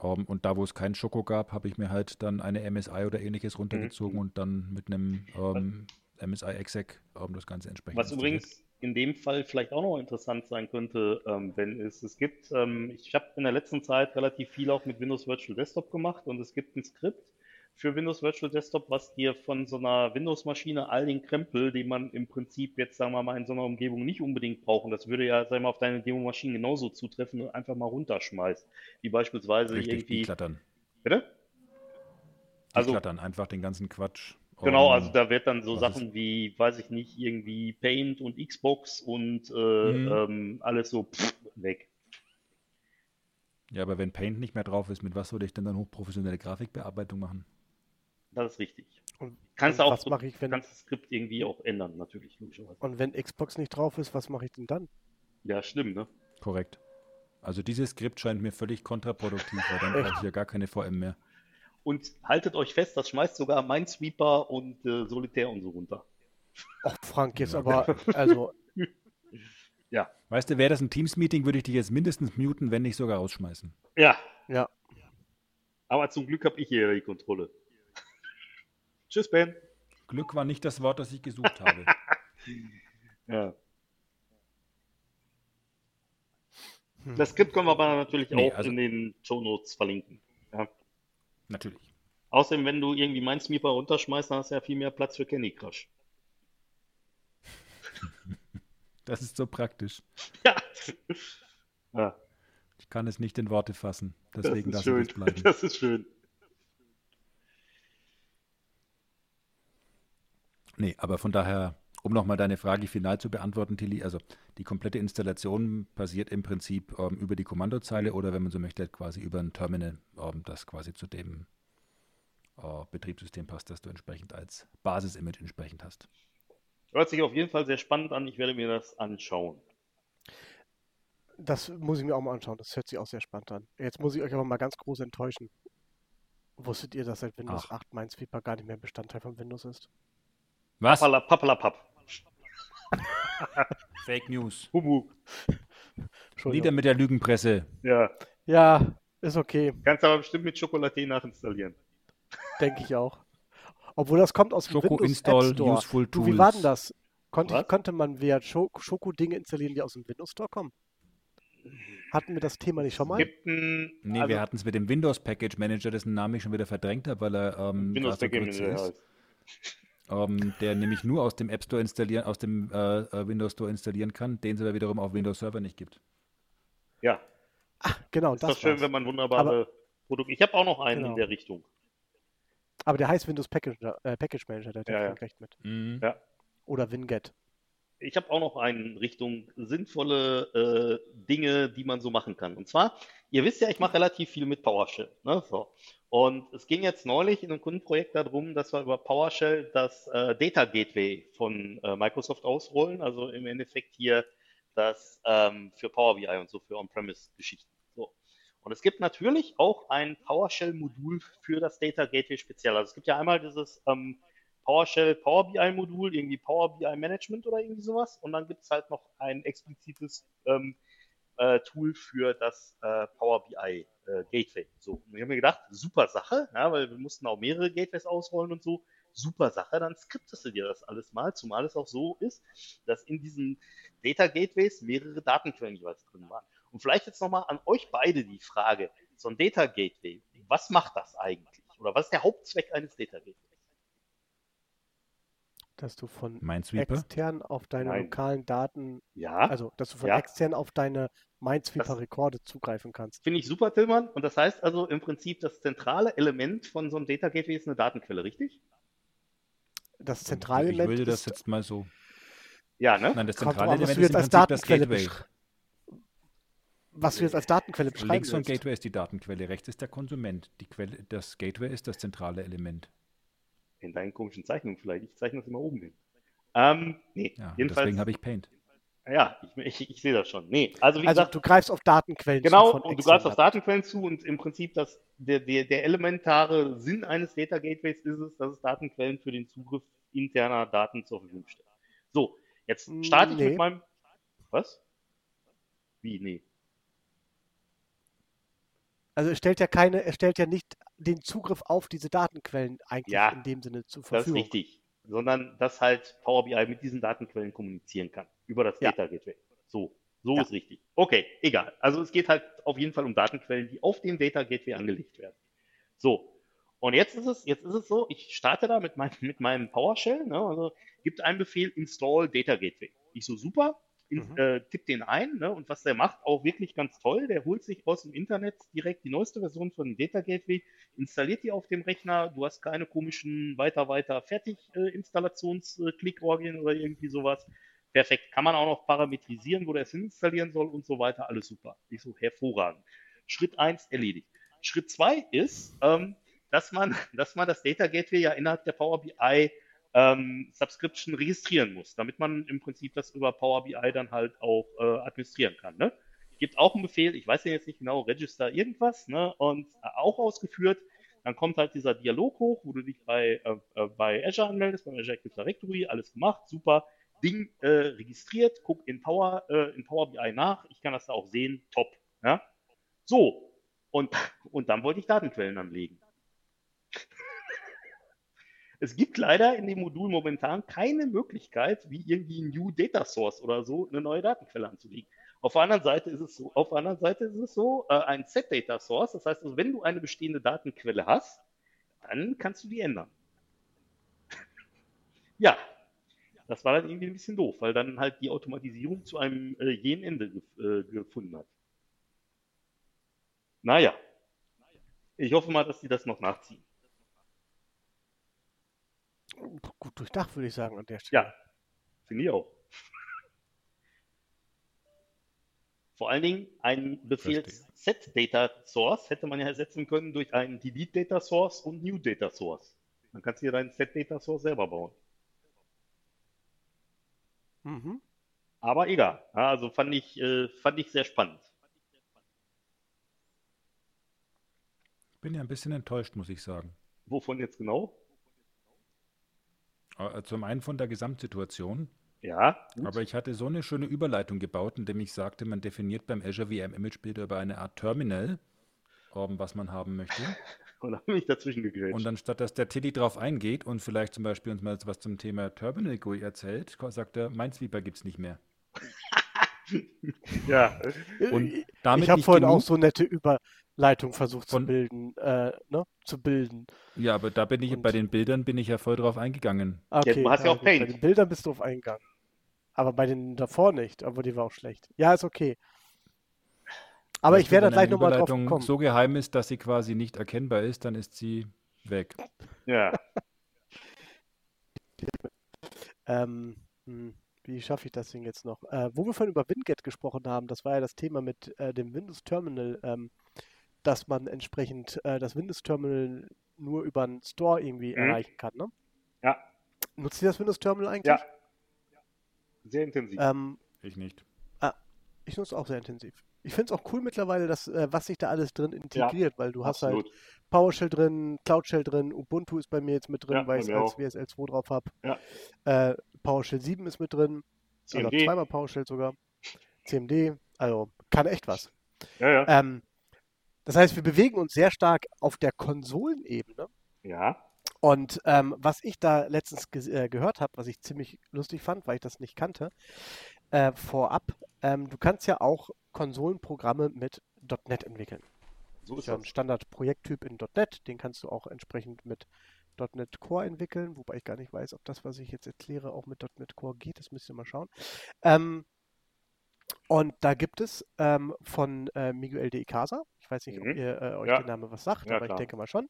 Ähm, und da, wo es kein Schoko gab, habe ich mir halt dann eine MSI oder ähnliches runtergezogen Mhm. und dann mit einem ähm, MSI exec ähm, das Ganze entsprechend Was übrigens in dem Fall vielleicht auch noch interessant sein könnte, ähm, wenn es, es gibt, ähm, ich habe in der letzten Zeit relativ viel auch mit Windows Virtual Desktop gemacht und es gibt ein Skript für Windows Virtual Desktop, was dir von so einer Windows-Maschine all den Krempel, den man im Prinzip jetzt, sagen wir mal, in so einer Umgebung nicht unbedingt braucht, und das würde ja, sagen wir mal, auf deine Demo-Maschinen genauso zutreffen, einfach mal runterschmeißt. Wie beispielsweise Richtig, irgendwie. deklattern. Bitte? Also- Deklattern, einfach den ganzen Quatsch. Genau, also da wird dann so Sachen wie, weiß ich nicht, irgendwie Paint und Xbox und äh, Mhm. ähm, alles so pff, weg. Ja, aber wenn Paint nicht mehr drauf ist, mit was soll ich denn dann hochprofessionelle Grafikbearbeitung machen? Das ist richtig. Und, Kannst und du auch was so- mache ich, wenn kannst das Skript irgendwie auch ändern, natürlich, und wenn Xbox nicht drauf ist, was mache ich denn dann? Ja, stimmt, ne? Korrekt. Also dieses Skript scheint mir völlig kontraproduktiv, weil dann brauche ich ja gar keine VM mehr. Und haltet euch fest, das schmeißt sogar Minesweeper und äh, Solitär und so runter. Och, Frank, jetzt aber, also, Ja. Weißt du, wäre das ein Teams-Meeting, würde ich dich jetzt mindestens muten, wenn nicht sogar rausschmeißen. Ja, ja. aber zum Glück habe ich hier die Kontrolle. Tschüss, Ben. Glück war nicht das Wort, das ich gesucht habe. Ja. Hm. Das Skript können wir aber natürlich Nee, auch also- in den Show Notes verlinken. Ja. Natürlich. Außerdem, wenn du irgendwie Minesweeper runterschmeißt, dann hast du ja viel mehr Platz für Candy Crush. Das ist so praktisch. Ja. ja Ich kann es nicht in Worte fassen. das Deswegen ist lasse ich schön. es bleiben. Das ist schön. Nee, aber von daher, um nochmal deine Frage final zu beantworten, Tilly, also die komplette Installation passiert im Prinzip ähm, über die Kommandozeile oder wenn man so möchte, quasi über ein Terminal, ähm, das quasi zu dem äh, Betriebssystem passt, das du entsprechend als Basis-Image entsprechend hast. Hört sich auf jeden Fall sehr spannend an. Ich werde mir das anschauen. Das muss ich mir auch mal anschauen. Das hört sich auch sehr spannend an. Jetzt muss ich euch aber mal ganz groß enttäuschen. Wusstet ihr, dass seit Windows Ach. 8 Minesweeper gar nicht mehr Bestandteil von Windows ist? Was? Pappala, pappalapapp. Fake News. Nieder Entschuldigung. mit der Lügenpresse. Ja. Ja, ist okay, Kannst aber bestimmt mit Schokolade nachinstallieren. denke ich auch. Obwohl das kommt aus dem Schoko Windows Install, App Store. Useful Du, wie war denn Tools. das? Konnte, ich, konnte man via Scho- Schoko Dinge installieren, die aus dem Windows Store kommen? Hatten wir das Thema nicht schon mal? Gibt ein Nee, also wir hatten es mit dem Windows Package Manager, dessen Namen ich schon wieder verdrängt habe, weil er ähm, Windows kurz ist. heißt. Ähm, der nämlich nur aus dem App Store installieren, aus dem äh, äh, Windows Store installieren kann, den es aber wiederum auf Windows Server nicht gibt. Ja, Genau, ist das doch schön, war's. wenn man wunderbare Produkte. Ich habe auch noch einen Genau. in der Richtung. Aber der heißt Windows Package, äh, Package Manager, der hat Ja, ja, recht mit. Mhm. Ja. Oder Winget. Ich habe auch noch einen in Richtung sinnvolle äh, Dinge, die man so machen kann. Und zwar, ihr wisst ja, ich mache relativ viel mit PowerShell. Ne? So. Und es ging jetzt neulich in einem Kundenprojekt darum, dass wir über PowerShell das äh, Data Gateway von äh, Microsoft ausrollen. Also im Endeffekt hier das ähm, für Power BI und so für On-Premise-Geschichten. So. Und es gibt natürlich auch ein PowerShell-Modul für das Data Gateway speziell. Also es gibt ja einmal dieses ähm, PowerShell Power BI Modul, irgendwie Power BI Management oder irgendwie sowas. Und dann gibt es halt noch ein explizites ähm, äh, Tool für das äh, Power BI äh, Gateway. So, und ich habe mir gedacht, super Sache, ja, weil wir mussten auch mehrere Gateways ausrollen und so. Super Sache, dann skriptest du dir das alles mal, zumal es auch so ist, dass in diesen Data Gateways mehrere Datenquellen jeweils drin waren. Und vielleicht jetzt nochmal an euch beide die Frage, so ein Data Gateway, was macht das eigentlich? Oder was ist der Hauptzweck eines Data Gateways? Dass du von extern auf deine Nein. lokalen Daten, Ja, also dass du von Ja. extern auf deine Minesweeper Das- Rekorde zugreifen kannst. Finde ich super, Tillmann. Und das heißt also im Prinzip, das zentrale Element von so einem Data Gateway ist eine Datenquelle, richtig? Das Ich Zentralelement würde das ist, jetzt mal so. Ja, ne? Nein, das zentrale Element ist im als Prinzip das Datenquelle Gateway. besch- was du jetzt als Datenquelle beschreiben Links von willst. Gateway ist die Datenquelle, rechts ist der Konsument. Die Quelle, das Gateway ist das zentrale Element. In deinen komischen Zeichnungen vielleicht. Ich zeichne das immer oben hin. Ähm, nee, Ja, jedenfalls. deswegen habe ich Paint. ja, ich, ich, ich sehe das schon. Nee, also wie Also gesagt, du greifst auf Datenquellen zu genau, und du greifst auf Datenquellen zu und im Prinzip das, der, der, der elementare Sinn eines Data Gateways ist es, dass es Datenquellen für den Zugriff interner Daten zur Verfügung stellt. So, jetzt starte ich nee. mit meinem. Was? Wie? Nee. Also er stellt ja keine, er stellt ja nicht den Zugriff auf diese Datenquellen eigentlich Ja, in dem Sinne zur Das ist Verfügung. richtig. Sondern dass halt Power BI mit diesen Datenquellen kommunizieren kann. Über das Ja. Data Gateway. So. So Ja. ist richtig. Okay, egal. Also es geht halt auf jeden Fall um Datenquellen, die auf dem Data Gateway angelegt werden. So. Und jetzt ist es, jetzt ist es so, ich starte da mit, mein, mit meinem PowerShell, ne, also gibt einen Befehl install Data Gateway. Ich so super, Mhm. äh, tipp den ein, ne, und was der macht, auch wirklich ganz toll. Der holt sich aus dem Internet direkt die neueste Version von dem Data Gateway, installiert die auf dem Rechner. Du hast keine komischen weiter, weiter, fertig äh, Installations-Klickorgien oder irgendwie sowas. Perfekt. Kann man auch noch parametrisieren, wo der es installieren soll und so weiter. Alles super. Ich so hervorragend. Schritt 1 erledigt. Schritt 2 ist, ähm, dass, man, dass man das Data Gateway ja innerhalb der Power BI ähm, Subscription registrieren muss, damit man im Prinzip das über Power BI dann halt auch äh, administrieren kann. Ne? Gibt auch einen Befehl, ich weiß ja jetzt nicht genau, Register irgendwas, ne? und äh, auch ausgeführt. Dann kommt halt dieser Dialog hoch, wo du dich bei, äh, äh bei Azure anmeldest, beim Azure Active Directory, alles gemacht, super. Ding äh, registriert, guck in Power, äh, in Power BI nach, ich kann das da auch sehen, top. Ja? So, und, und dann wollte ich Datenquellen anlegen. Es gibt leider in dem Modul momentan keine Möglichkeit, wie irgendwie New Data Source oder so eine neue Datenquelle anzulegen. Auf der anderen Seite ist es so, auf der anderen Seite ist es so, äh, ein Set Data Source, das heißt, also, wenn du eine bestehende Datenquelle hast, dann kannst du die ändern. ja, das war dann irgendwie ein bisschen doof, weil dann halt die Automatisierung zu einem äh, jenen Ende äh, gefunden hat. Naja, ich hoffe mal, dass sie das noch nachziehen. Gut durchdacht, würde ich sagen, an der Stelle. Ja, finde ich auch. Vor allen Dingen ein Befehl Set Data Source hätte man ja ersetzen können durch einen Delete Data Source und New Data Source. Dann kannst du dir deinen Set Data Source selber bauen. Mhm. Aber egal. Also fand ich, äh, fand ich sehr spannend. Bin ja ein bisschen enttäuscht, muss ich sagen. Wovon jetzt genau? Äh, zum einen von der Gesamtsituation. Ja. Gut. Aber ich hatte so eine schöne Überleitung gebaut, indem ich sagte, man definiert beim Azure VM Image Builder über eine Art Terminal, was man haben möchte. und dann bin ich dazwischen gegrätscht. Und anstatt dass der Tilly drauf eingeht und vielleicht zum Beispiel uns mal was zum Thema Terminal GUI erzählt, sagt er, Minesweeper gibt es nicht mehr. ja. Und damit ich habe vorhin genug, auch so nette Über Leitung versucht zu bilden, äh, ne? Zu bilden. Ja, aber da bin ich, und bei den Bildern bin ich ja voll drauf eingegangen. Okay, ja, du hast ja auch Paint. Bei den Bildern bist du drauf eingegangen. Aber bei den davor nicht, aber die war auch schlecht. Ja, ist okay. Aber ich werde gleich nochmal drauf kommen. so geheim ist, dass sie quasi nicht erkennbar ist, dann ist sie weg. Ja. ähm, hm, wie schaffe ich das denn jetzt noch? Äh, wo wir vorhin über WinGet gesprochen haben, das war ja das Thema mit äh, dem Windows Terminal. Ähm, dass man entsprechend äh, das Windows Terminal nur über einen Store irgendwie mhm. erreichen kann, ne? Ja. Nutzt ihr das Windows Terminal eigentlich? Ja. Sehr intensiv. Ähm, ich nicht. Ah, ich nutze auch sehr intensiv. Ich finde es auch cool mittlerweile, dass, äh, was sich da alles drin integriert, ja, weil du absolut. hast halt PowerShell drin, CloudShell drin, Ubuntu ist bei mir jetzt mit drin, ja, weil ich es als WSL 2 drauf habe. Ja. Äh, PowerShell 7 ist mit drin. CMD. Also zweimal PowerShell sogar. CMD, also kann echt was. Ja, ja. Ähm, das heißt, wir bewegen uns sehr stark auf der Konsolenebene. Ja. Und ähm, was ich da letztens ge äh, gehört habe, was ich ziemlich lustig fand, weil ich das nicht kannte, äh, vorab, ähm, du kannst ja auch Konsolenprogramme mit .NET entwickeln. So ist das ist ja ein Standard-Projekttyp in .NET, den kannst du auch entsprechend mit .NET Core entwickeln, wobei ich gar nicht weiß, ob das, was ich jetzt erkläre, auch mit .NET Core geht, das müsst ihr mal schauen. Ähm, und da gibt es ähm, von äh, Miguel de Icaza, ich weiß nicht, mhm. ob ihr äh, euch ja. der Name was sagt, ja, aber klar. ich denke mal schon.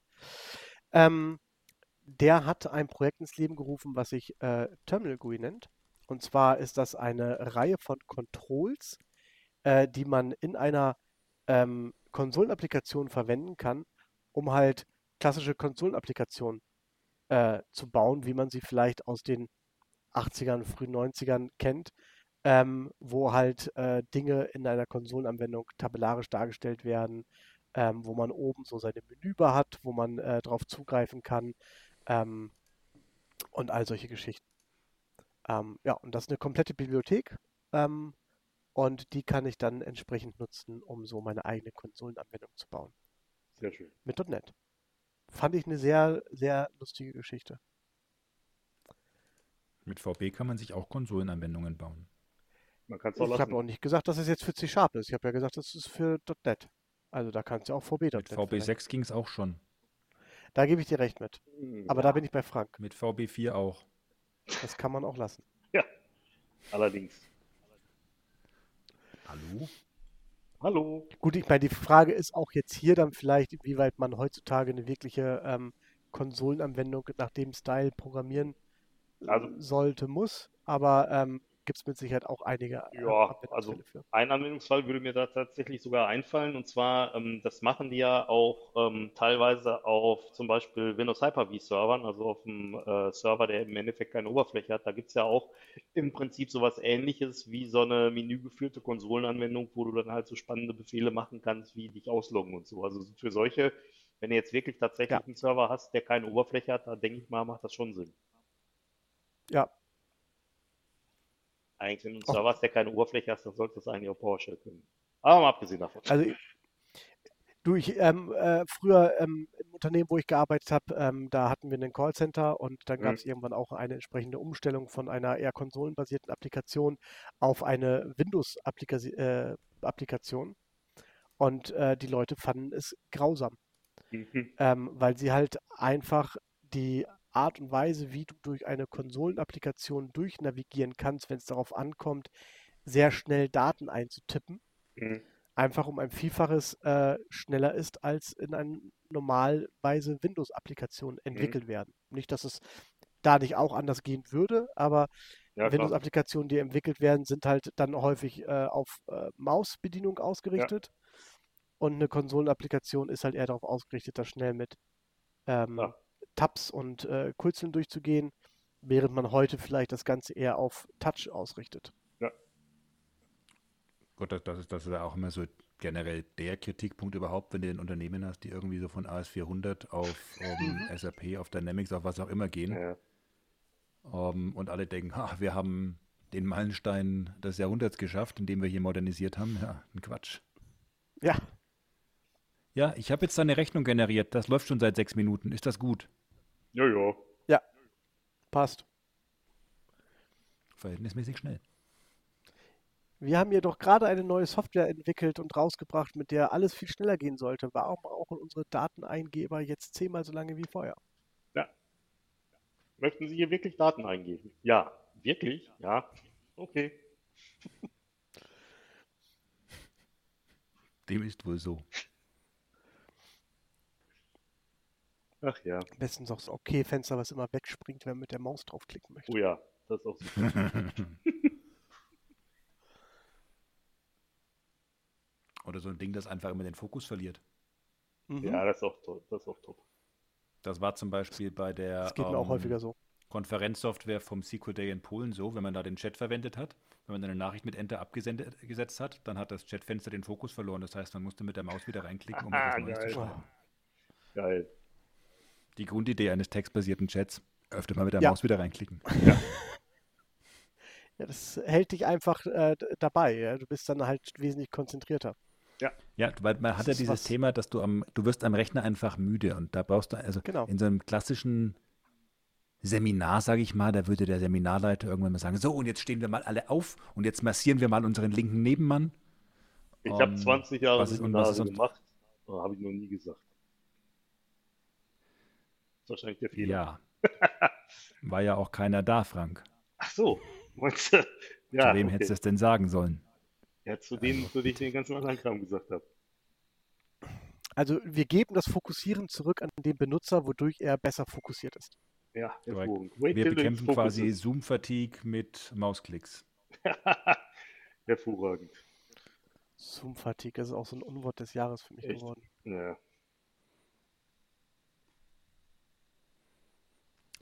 Ähm, der hat ein Projekt ins Leben gerufen, was sich äh, Terminal GUI nennt. Und zwar ist das eine Reihe von Controls, äh, die man in einer ähm, Konsolenapplikation verwenden kann, um halt klassische Konsolenapplikationen äh, zu bauen, wie man sie vielleicht aus den 80ern, frühen 90ern kennt, ähm, wo halt äh, Dinge in einer Konsolenanwendung tabellarisch dargestellt werden, ähm, wo man oben so seine Menübar hat, wo man äh, drauf zugreifen kann ähm, und all solche Geschichten. Ähm, ja, und das ist eine komplette Bibliothek ähm, und die kann ich dann entsprechend nutzen, um so meine eigene Konsolenanwendung zu bauen. Sehr schön. Mit .NET. Fand ich eine sehr, sehr lustige Geschichte. Mit VB kann man sich auch Konsolenanwendungen bauen. Man kann es auch Ich habe auch nicht gesagt, dass es jetzt für C Sharp ist. Ich habe ja gesagt, das ist für .NET. Also da kannst du auch VB.NET. Mit VB6 ging es auch schon. Da gebe ich dir recht mit. Hm, Aber ja. da bin ich bei Frank. Mit VB4 auch. Das kann man auch lassen. Ja, allerdings. Hallo? Hallo. Gut, ich meine, die Frage ist auch jetzt hier dann vielleicht, inwieweit man heutzutage eine wirkliche ähm, Konsolenanwendung nach dem Style programmieren also, sollte, muss. Aber ähm, gibt es mit Sicherheit auch einige äh, Ja, also ein Anwendungsfall würde mir da tatsächlich sogar einfallen, und zwar, ähm, das machen die ja auch ähm, teilweise auf zum Beispiel Windows Hyper-V-Servern, also auf einem äh, Server, der im Endeffekt keine Oberfläche hat. Da gibt es ja auch im Prinzip sowas Ähnliches wie so eine menügeführte Konsolenanwendung, wo du dann halt so spannende Befehle machen kannst, wie dich ausloggen und so. Also für solche, wenn du jetzt wirklich tatsächlich Ja. einen Server hast, der keine Oberfläche hat, da denke ich mal, macht das schon Sinn. Ja, Eigentlich, wenn du einen Auch- Server der keine Oberfläche hast, dann sollte das eigentlich auch PowerShell können. Aber mal abgesehen davon. also du, ich, ähm, äh, früher ähm, im Unternehmen, wo ich gearbeitet habe, ähm, da hatten wir ein Callcenter und dann gab es irgendwann auch eine entsprechende Umstellung von einer eher konsolenbasierten Applikation auf eine Windows-Applikation. Und äh, die Leute fanden es grausam. Mhm. ähm, weil sie halt einfach die Art und Weise, wie du durch eine Konsolenapplikation durchnavigieren kannst, wenn es darauf ankommt, sehr schnell Daten einzutippen, Mhm. einfach um ein Vielfaches äh, schneller ist, als in einer normalweise Windows-Applikation entwickelt werden. Nicht, dass es da nicht auch anders gehen würde, aber Ja. Windows-Applikationen, die entwickelt werden, sind halt dann häufig äh, auf äh, Mausbedienung ausgerichtet. Und eine Konsolenapplikation ist halt eher darauf ausgerichtet, da schnell mit ähm, Ja. Tabs und äh, Kurzeln durchzugehen, während man heute vielleicht das Ganze eher auf Touch ausrichtet. Gut, das, das, ist, das ist ja auch immer so generell der Kritikpunkt überhaupt, wenn du ein Unternehmen hast, die irgendwie so von AS400 auf ähm, SAP, auf Dynamics, auf was auch immer gehen Ja. ähm, und alle denken, ha, wir haben den Meilenstein des Jahrhunderts geschafft, indem wir hier modernisiert haben. Ja, ein Quatsch. Ja, Ja, ich habe jetzt da eine Rechnung generiert. Das läuft schon seit sechs Minuten. Ist das gut? Ja, ja. passt. Verhältnismäßig schnell. Wir haben jedoch gerade eine neue Software entwickelt und rausgebracht, mit der alles viel schneller gehen sollte. Warum brauchen unsere Dateneingeber jetzt zehnmal so lange wie vorher? Möchten Sie hier wirklich Daten eingeben? Ja. Wirklich? Ja. Okay. Dem ist wohl so. Ach ja. Am besten noch das OK-Fenster, was immer wegspringt, wenn man mit der Maus draufklicken möchte. Oh ja. Das ist auch super. Oder so ein Ding, das einfach immer den Fokus verliert. Mhm. Ja, das ist auch toll. Das ist auch top. Das war zum Beispiel bei der das geht mir auch ähm, häufiger so. Konferenzsoftware vom SQL Day in Polen so, wenn man da den Chat verwendet hat, wenn man eine Nachricht mit Enter abgesendet gesetzt hat, dann hat das Chatfenster den Fokus verloren. Das heißt, man musste mit der Maus wieder reinklicken, um etwas Neues zu schreiben. Geil. Die Grundidee eines textbasierten Chats, öfter mal mit der Ja. Maus wieder reinklicken. Ja, das hält dich einfach äh, dabei. Ja? Du bist dann halt wesentlich konzentrierter. Ja, weil man hat ja dieses was- Thema, dass du am, du wirst am Rechner einfach müde und da brauchst du, also Genau. in so einem klassischen Seminar, sage ich mal, da würde der Seminarleiter irgendwann mal sagen, so und jetzt stehen wir mal alle auf und jetzt massieren wir mal unseren linken Nebenmann. Ich Ähm, habe 20 Jahre was ist- und was ist Seminare gemacht. Habe ich noch nie gesagt. Ist wahrscheinlich der Fehler. Ja. War ja auch keiner da, Frank. Ach so. Meinst du? Ja, Zu wem okay. hättest du es denn sagen sollen? Ja, zu denen, zu denen ich den ganzen anderen Kram gesagt habe. Also wir geben das Fokussieren zurück an den Benutzer, wodurch er besser fokussiert ist. Ja, hervorragend. Wir bekämpfen quasi Zoom-Fatigue mit Mausklicks. hervorragend. Zoom-Fatigue ist auch so ein Unwort des Jahres für mich Echt? geworden. Ja.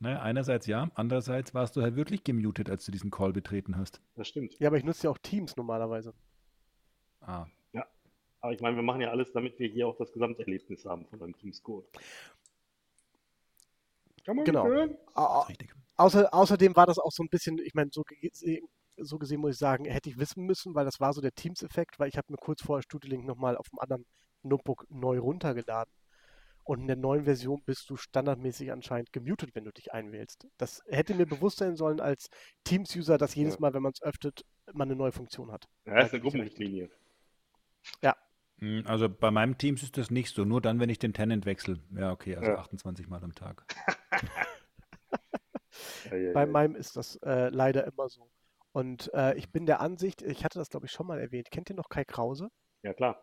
Naja, einerseits ja, andererseits warst du halt wirklich gemutet, als du diesen Call betreten hast. Das stimmt. Ja, aber ich nutze ja auch Teams normalerweise. Ah, Aber ich meine, wir machen ja alles, damit wir hier auch das Gesamterlebnis haben von einem Teamscore. Kann man Genau. hören? Au- richtig. Außer, außerdem war das auch so ein bisschen, ich meine, so, gesehen- so gesehen muss ich sagen, hätte ich wissen müssen, weil das war so der Teams-Effekt, weil ich habe mir kurz vorher StudiLink nochmal auf dem anderen Notebook neu runtergeladen. Und in der neuen Version bist du standardmäßig anscheinend gemutet, wenn du dich einwählst. Das hätte mir bewusst sein sollen als Teams-User, dass jedes Ja. Mal, wenn man es öffnet, man eine neue Funktion hat. Ja, ist Weiß eine ich Gruppenrichtlinie. Hm, Also bei meinem Teams ist das nicht so, nur dann, wenn ich den Tenant wechsle. Ja, okay, also Ja. 28 Mal am Tag. Ja, ja, Bei ja. meinem ist das äh, leider immer so. Und äh, ich bin der Ansicht, ich hatte das glaube ich schon mal erwähnt, kennt ihr noch Kai Krause? ja, klar.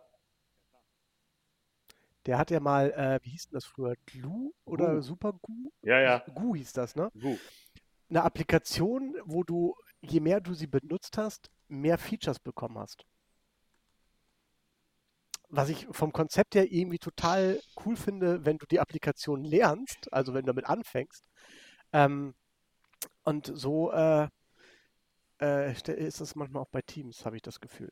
Der hat ja mal, äh, wie hieß denn das früher? Glue oder Goo. Super Glue? Ja, ja. Goo hieß das, ne? Gut. Eine Applikation, wo du je mehr du sie benutzt hast, mehr Features bekommen hast. Was ich vom Konzept her irgendwie total cool finde, wenn du die Applikation lernst, also wenn du damit anfängst. Ähm, und so äh, äh, ist das manchmal auch bei Teams, habe ich das Gefühl.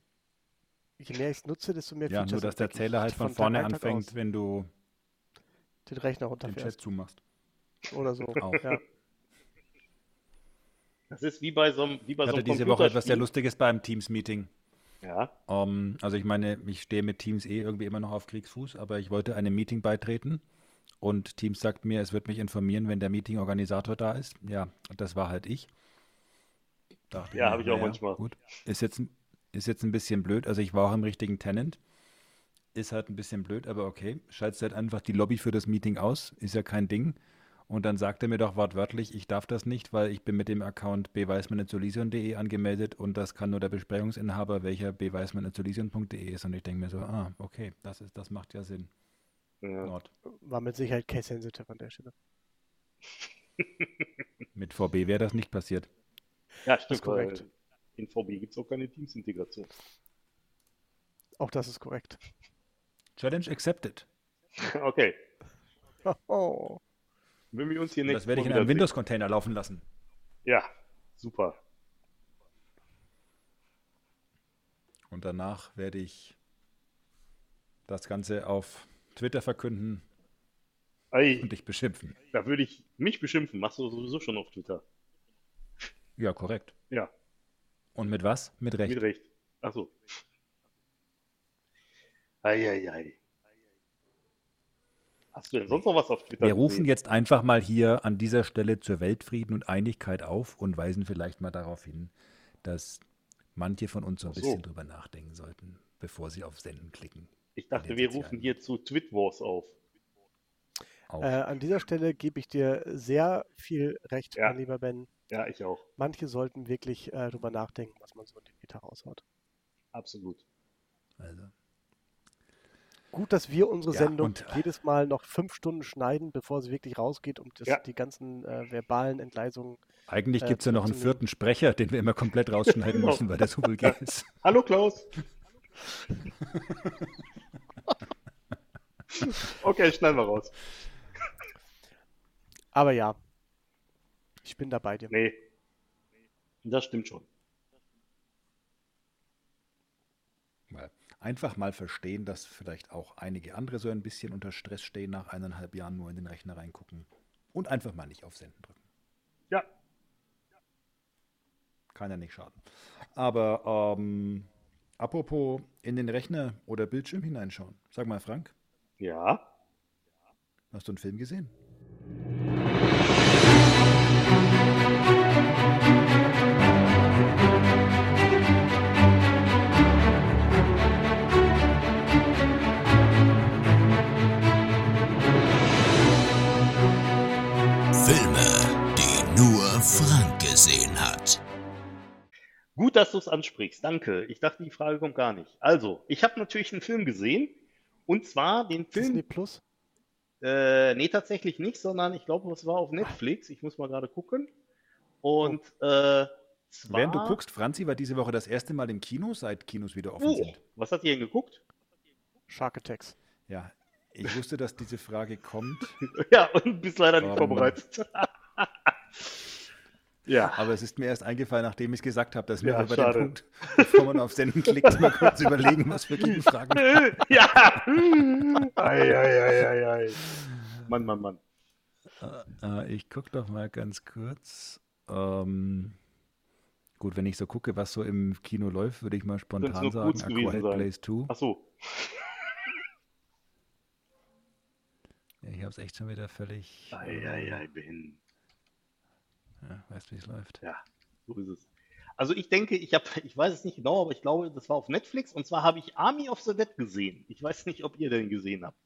Je mehr ich es nutze, desto mehr Ja, Features nur dass der Zähler halt von Tag vorne anfängt, aus. wenn du den Rechner den Chat runterfährst zumachst. oder so. Auch. Ja. Das ist wie bei so einem, wie bei Ich so hatte einem diese Woche etwas sehr. Lustiges beim Teams-Meeting. Ja, Ähm, also ich meine, ich stehe mit Teams eh irgendwie immer noch auf Kriegsfuß, aber ich wollte einem Meeting beitreten und Teams sagt mir, es wird mich informieren, wenn der Meeting-Organisator da ist. Ja, das war halt ich. Dachte Ja, habe ich auch naja, manchmal. Gut, ist jetzt, ein- ist jetzt ein bisschen blöd. Also ich war auch im richtigen Tenant. Ist halt ein bisschen blöd, aber okay. Schaltest halt einfach die Lobby für das Meeting aus, ist ja kein Ding. Und dann sagt er mir doch wortwörtlich, ich darf das nicht, weil ich bin mit dem Account bweismann.solution.de angemeldet und das kann nur der Besprechungsinhaber, welcher bweismann.solution.de ist. Und ich denke mir so, ah, okay, das ist, das macht ja Sinn. ja. Nord. War mit Sicherheit case-sensitive an der Stelle. Mit VB wäre das nicht passiert. ja ist stimmt. korrekt. In VB gibt es auch keine Teams-Integration. Auch das ist korrekt. Challenge accepted. Okay, Oh. wenn wir uns hier das werde ich in einem. Windows-Container laufen lassen. Ja, super. Und danach werde ich das Ganze auf Twitter verkünden Ey, und dich beschimpfen. da würde ich mich beschimpfen. Machst du sowieso schon auf Twitter. Ja, korrekt. Ja, Und mit was? Mit Recht. mit Recht. Achso. Eieiei. Hast du denn sonst noch was auf Twitter Wir rufen gesehen? jetzt einfach mal hier an dieser Stelle zur Weltfrieden und Einigkeit auf und weisen vielleicht mal darauf hin, dass manche von uns so ein so. bisschen drüber nachdenken sollten, bevor sie auf Senden klicken. Ich dachte, wir sozialen rufen hier zu Twitwars auf. Auf. Äh, an dieser Stelle gebe ich dir sehr viel recht, Ja. mein lieber Ben. Ja, ich auch. Manche sollten wirklich äh, drüber nachdenken, was man so in den Meter raushaut. Absolut. Also. Gut, dass wir unsere Ja, Sendung und- jedes Mal noch fünf Stunden schneiden, bevor sie wirklich rausgeht, um das, Ja. die ganzen äh, verbalen Entgleisungen. Eigentlich Äh, gibt es ja noch einen vierten Sprecher, den wir immer komplett rausschneiden müssen, weil der so vulgär ist. Hallo Klaus. okay, schneiden wir raus. Aber ja, ich bin da bei dir. Nee. Das stimmt schon. Mal Einfach mal verstehen, dass vielleicht auch einige andere so ein bisschen unter Stress stehen, nach eineinhalb Jahren nur in den Rechner reingucken. Und einfach mal nicht auf Senden drücken. Ja, Kann ja nicht schaden. Aber ähm, apropos in den Rechner oder Bildschirm hineinschauen. Sag mal, Frank, ja. hast du einen Film gesehen? Filme, gesehen hat. Gut, dass du es ansprichst. Danke. Ich dachte, die Frage kommt gar nicht. Also, ich habe natürlich einen Film gesehen. Und zwar den Disney Film. Plus? Äh, nee, tatsächlich nicht, sondern ich glaube, es war auf Netflix. Ich muss mal gerade gucken. Und äh, zwar. Während du guckst, Franzi war diese Woche das erste Mal im Kino, seit Kinos wieder offen Oh, sind. was hat ihr denn geguckt? Shark Attacks. Ja, ich wusste, dass diese Frage kommt, Ja, und bist leider nicht vorbereitet. ja. aber es ist mir erst eingefallen, nachdem ich es gesagt habe, dass wir Ja, über schade. den Punkt, bevor man auf Senden klickt, mal kurz überlegen, was wir gegen Fragen ja. Ei, ei, ei, ei, ei. Mann, Mann, Mann. Äh, ich gucke doch mal ganz kurz. Ähm, gut, wenn ich so gucke, was so im Kino läuft, würde ich mal spontan sagen, A Quiet sein. Place 2. Ach so. Ja, ich habe es echt schon wieder völlig. Ei, ei, ei, Ben. Ja, weißt, wie es läuft. Ja, so ist es. Also ich denke, ich habe, ich weiß es nicht genau, aber ich glaube, das war auf Netflix und zwar habe ich Army of the Dead gesehen. Ich weiß nicht, ob ihr den gesehen habt.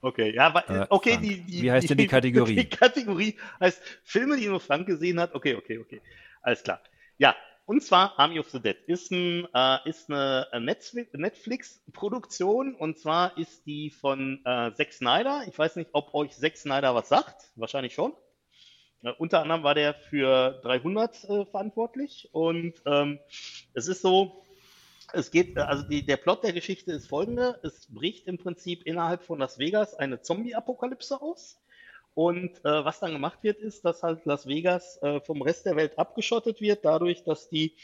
Okay, ja, Äh, okay, Frank. die, die, Wie heißt denn die Kategorie? Die Kategorie heißt Filme, die nur Frank gesehen hat. Okay, okay, okay. Alles klar. Ja, und zwar Army of the Dead ist, ein, äh, ist eine Netflix- Netflix-Produktion und zwar ist die von äh, Zack Snyder. Ich weiß nicht, ob euch Zack Snyder was sagt. Wahrscheinlich schon. Äh, unter anderem war der für 300 äh, verantwortlich und ähm, es ist so, es geht, also die, der Plot der Geschichte ist folgende: Es bricht im Prinzip innerhalb von Las Vegas eine Zombie-Apokalypse aus. Und äh, was dann gemacht wird, ist, dass halt Las Vegas äh, vom Rest der Welt abgeschottet wird, dadurch, dass die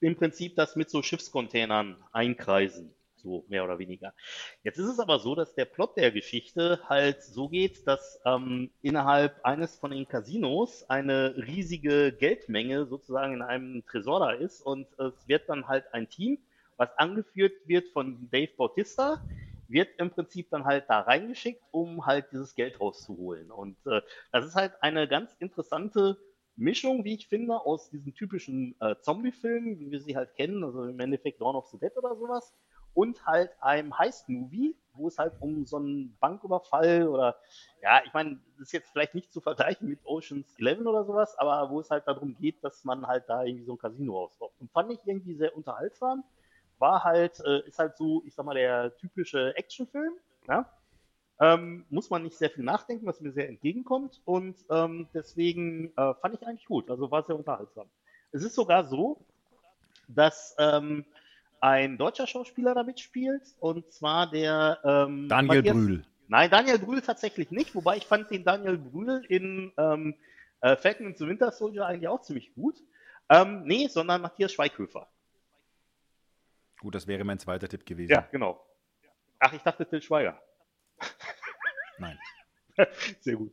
im Prinzip das mit so Schiffscontainern einkreisen so mehr oder weniger. Jetzt ist es aber so, dass der Plot der Geschichte halt so geht, dass ähm, innerhalb eines von den Casinos eine riesige Geldmenge sozusagen in einem Tresor da ist und es wird dann halt ein Team, was angeführt wird von Dave Bautista, wird im Prinzip dann halt da reingeschickt, um halt dieses Geld rauszuholen. Und äh, das ist halt eine ganz interessante Mischung, wie ich finde, aus diesen typischen äh, Zombie-Filmen, wie wir sie halt kennen, also im Endeffekt Dawn of the Dead oder sowas, und halt einem Heist-Movie, wo es halt um so einen Banküberfall oder, ja, ich meine, das ist jetzt vielleicht nicht zu vergleichen mit Ocean's Eleven oder sowas, aber wo es halt darum geht, dass man halt da irgendwie so ein Casino ausraubt. Und fand ich irgendwie sehr unterhaltsam. War halt, äh, ist halt so, ich sag mal, der typische Actionfilm, ja. Ähm, muss man nicht sehr viel nachdenken, was mir sehr entgegenkommt. Und ähm, deswegen äh, fand ich eigentlich gut. Also war sehr unterhaltsam. Es ist sogar so, dass ähm, ein deutscher Schauspieler da mitspielt, und zwar der ähm, Daniel Matthias, Brühl. Nein, Daniel Brühl tatsächlich nicht, wobei ich fand den Daniel Brühl in ähm, äh, Falcon and the Winter Soldier eigentlich auch ziemlich gut. Ähm, nee, sondern Matthias Schweighöfer. Gut, das wäre mein zweiter Tipp gewesen. Ja, genau. Ach, ich dachte Till Schweiger. Nein. Sehr gut.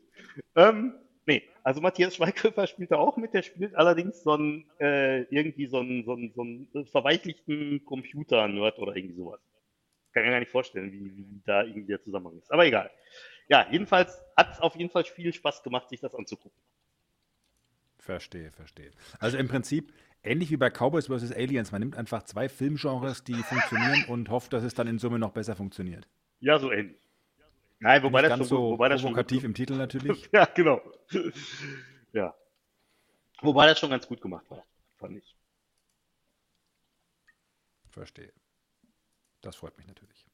Ähm, Nee, also Matthias Schweighöfer spielt da auch mit, der spielt allerdings so einen, äh, irgendwie so einen, so einen, so einen verweichlichten Computer-Nerd oder irgendwie sowas. Kann mir gar nicht vorstellen, wie, wie da irgendwie der Zusammenhang ist. Aber egal. Ja, jedenfalls hat es auf jeden Fall viel Spaß gemacht, sich das anzugucken. Verstehe, verstehe. Also im Prinzip ähnlich wie bei Cowboys vs. Aliens. Man nimmt einfach zwei Filmgenres, die funktionieren und hofft, dass es dann in Summe noch besser funktioniert. Ja, so ähnlich. Nein, wobei das ganz schon, so wobei das schon provokativ im Titel natürlich. Ja, genau. ja. Wobei das schon ganz gut gemacht war, fand ich. Verstehe. Das freut mich natürlich.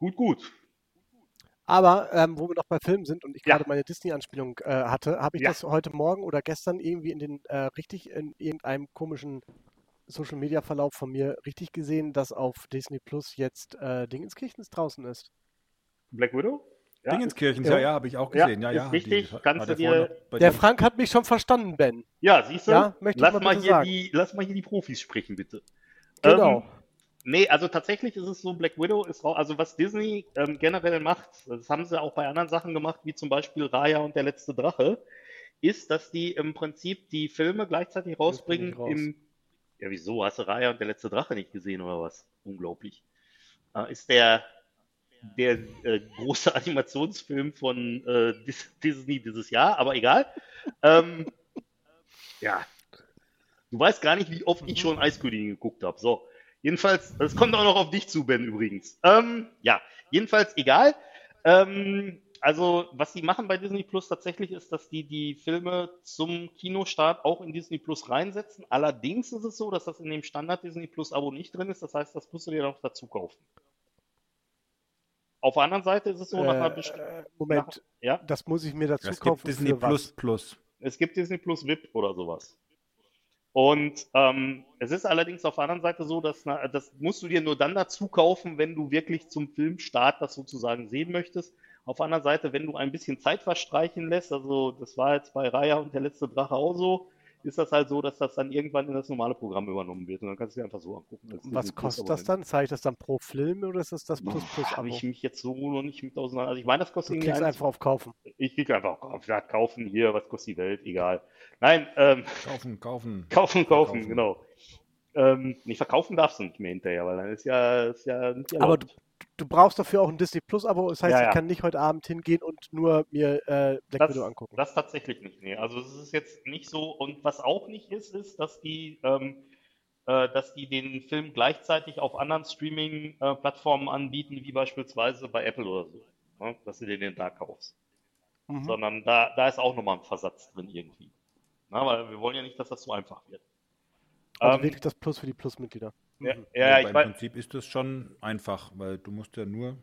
Gut, gut. Aber ähm, wo wir noch bei Filmen sind und ich Ja. gerade meine Disney-Anspielung äh, hatte, habe ich Ja. das heute Morgen oder gestern irgendwie in den äh, richtig in irgendeinem komischen Social-Media-Verlauf von mir richtig gesehen, dass auf Disney Plus jetzt äh, Dingenskirchens draußen ist. Black Widow? Ja, Dingenskirchen, Ja. ja, ja, habe ich auch gesehen. Ja, ist ja, richtig. war Kannst du dir- Der Frank hat mich schon verstanden, Ben. Ja, siehst du? Ja, möchte ich lass, mal mal hier sagen. die, lass mal hier die Profis sprechen, bitte. Genau. Ähm, nee, also tatsächlich ist es so, Black Widow ist raus. Also was Disney ähm, generell macht, das haben sie auch bei anderen Sachen gemacht, wie zum Beispiel Raya und der letzte Drache, ist, dass die im Prinzip die Filme gleichzeitig rausbringen raus. im. Ja, wieso? Hast du Raya und der letzte Drache nicht gesehen oder was? Unglaublich. Äh, ist der der äh, große Animationsfilm von äh, Dis Disney dieses Jahr, aber egal. Ähm, ja. Du weißt gar nicht, wie oft ich schon Eiskönigin geguckt habe. So. Jedenfalls, das kommt auch noch auf dich zu, Ben, übrigens. Ähm, ja, jedenfalls egal. Ähm, also, was die machen bei Disney Plus tatsächlich ist, dass die die Filme zum Kinostart auch in Disney Plus reinsetzen. Allerdings ist es so, dass das in dem Standard Disney Plus Abo nicht drin ist. Das heißt, das musst du dir noch dazu kaufen. Auf der anderen Seite ist es so, nach einer besti- äh, Moment, ja, das muss ich mir dazu Es kaufen. gibt Disney? Plus Plus. es gibt Disney Plus VIP oder sowas. Und ähm, es ist allerdings auf der anderen Seite so, dass na, das musst du dir nur dann dazu kaufen, wenn du wirklich zum Filmstart das sozusagen sehen möchtest. Auf der anderen Seite, wenn du ein bisschen Zeit verstreichen lässt, also das war jetzt bei Raya und der letzte Drache auch so, ist das halt so, dass das dann irgendwann in das normale Programm übernommen wird. Und dann kannst du dir einfach so angucken. Was kostet das dann? Zahle ich das dann pro Film oder ist das das Plus Plus Habe ich mich jetzt so noch nicht mit auseinander. Also ich meine, das kostet Du irgendwie einfach auf Kaufen. Ich klicke einfach auf ja, kaufen hier, was kostet die Welt, egal. Nein, ähm, Kaufen, kaufen. kaufen, kaufen, genau. Ähm, nicht verkaufen darfst du nicht mehr hinterher, weil dann ist ja, ist ja nicht Aber erlaubt. Du brauchst dafür auch ein Disney Plus Abo. Das heißt, Ja, ja. ich kann nicht heute Abend hingehen und nur mir äh, Black das, Widow angucken. das tatsächlich nicht. Nee. Also es ist jetzt nicht so. Und was auch nicht ist, ist, dass die, ähm, äh, dass die den Film gleichzeitig auf anderen Streaming-Plattformen anbieten, wie beispielsweise bei Apple oder so. Ne? Dass du den den da kaufst. Mhm. Sondern da, da ist auch nochmal ein Versatz drin irgendwie. Na, weil wir wollen ja nicht, dass das so einfach wird. Also Ähm, wirklich das Plus für die Plus-Mitglieder. Ja, ja, Aber ich im. Prinzip ist das schon einfach, weil du musst ja nur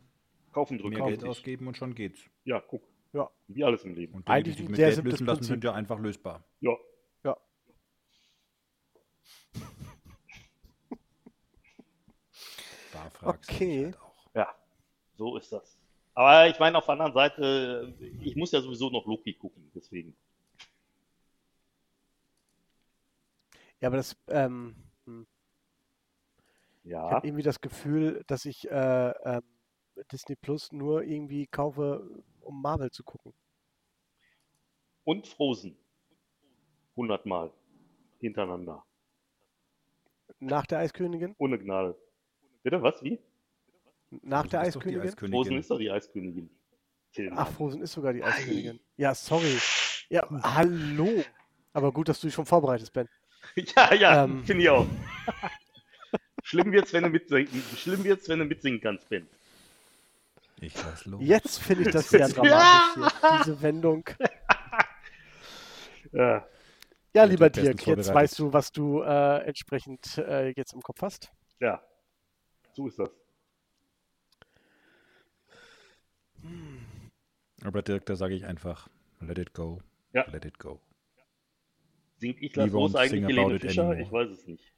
Kaufen drücken. mehr auf Geld dich. ausgeben und schon geht's. Ja, guck. Ja. Wie alles im Leben. Und Dinge, die Eigentlich sich ein mit Geld lösen lassen, sind ja einfach lösbar. Ja. Ja. Da fragst du dich Okay. halt auch. Ja, so ist das. Aber ich meine, auf der anderen Seite, ich muss ja sowieso noch Loki gucken, deswegen. Ja, aber das, ähm, hm. ich Ja, habe irgendwie das Gefühl, dass ich äh, ähm, Disney Plus nur irgendwie kaufe, um Marvel zu gucken. und Frozen. Hundertmal. Hintereinander. Nach der Eiskönigin? Ohne Gnade. Bitte, was? Wie? Nach der ist doch die Eiskönigin? Frozen Eiskönigin. ist doch die Eiskönigin. Ach, Frozen ist sogar die Eiskönigin. Ja, sorry. Ja, hallo. Aber gut, dass du dich schon vorbereitest, Ben. Ja, ja, Ähm. finde ich auch. Schlimm wird's, wenn du mitsingen, schlimm wird's, wenn du mitsingen kannst, Ben. Ich lass los. Jetzt finde ich das sehr dramatisch hier, diese Wendung. Ja. Ja, lieber Dirk, jetzt weißt du, was du äh, entsprechend äh, jetzt im Kopf hast. ja, so ist das. Aber Dirk, da sage ich einfach, let it go. Ja. Let it go. Singt ich Lass los eigentlich Helene Fischer? anymore. Ich weiß es nicht.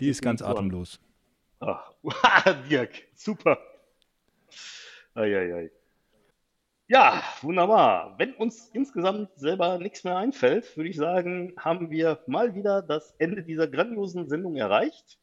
Die ist ganz atemlos. Ach, Dirk, super. Eieiei. Ja, wunderbar. Wenn uns insgesamt selber nichts mehr einfällt, würde ich sagen, haben wir mal wieder das Ende dieser grandiosen Sendung erreicht.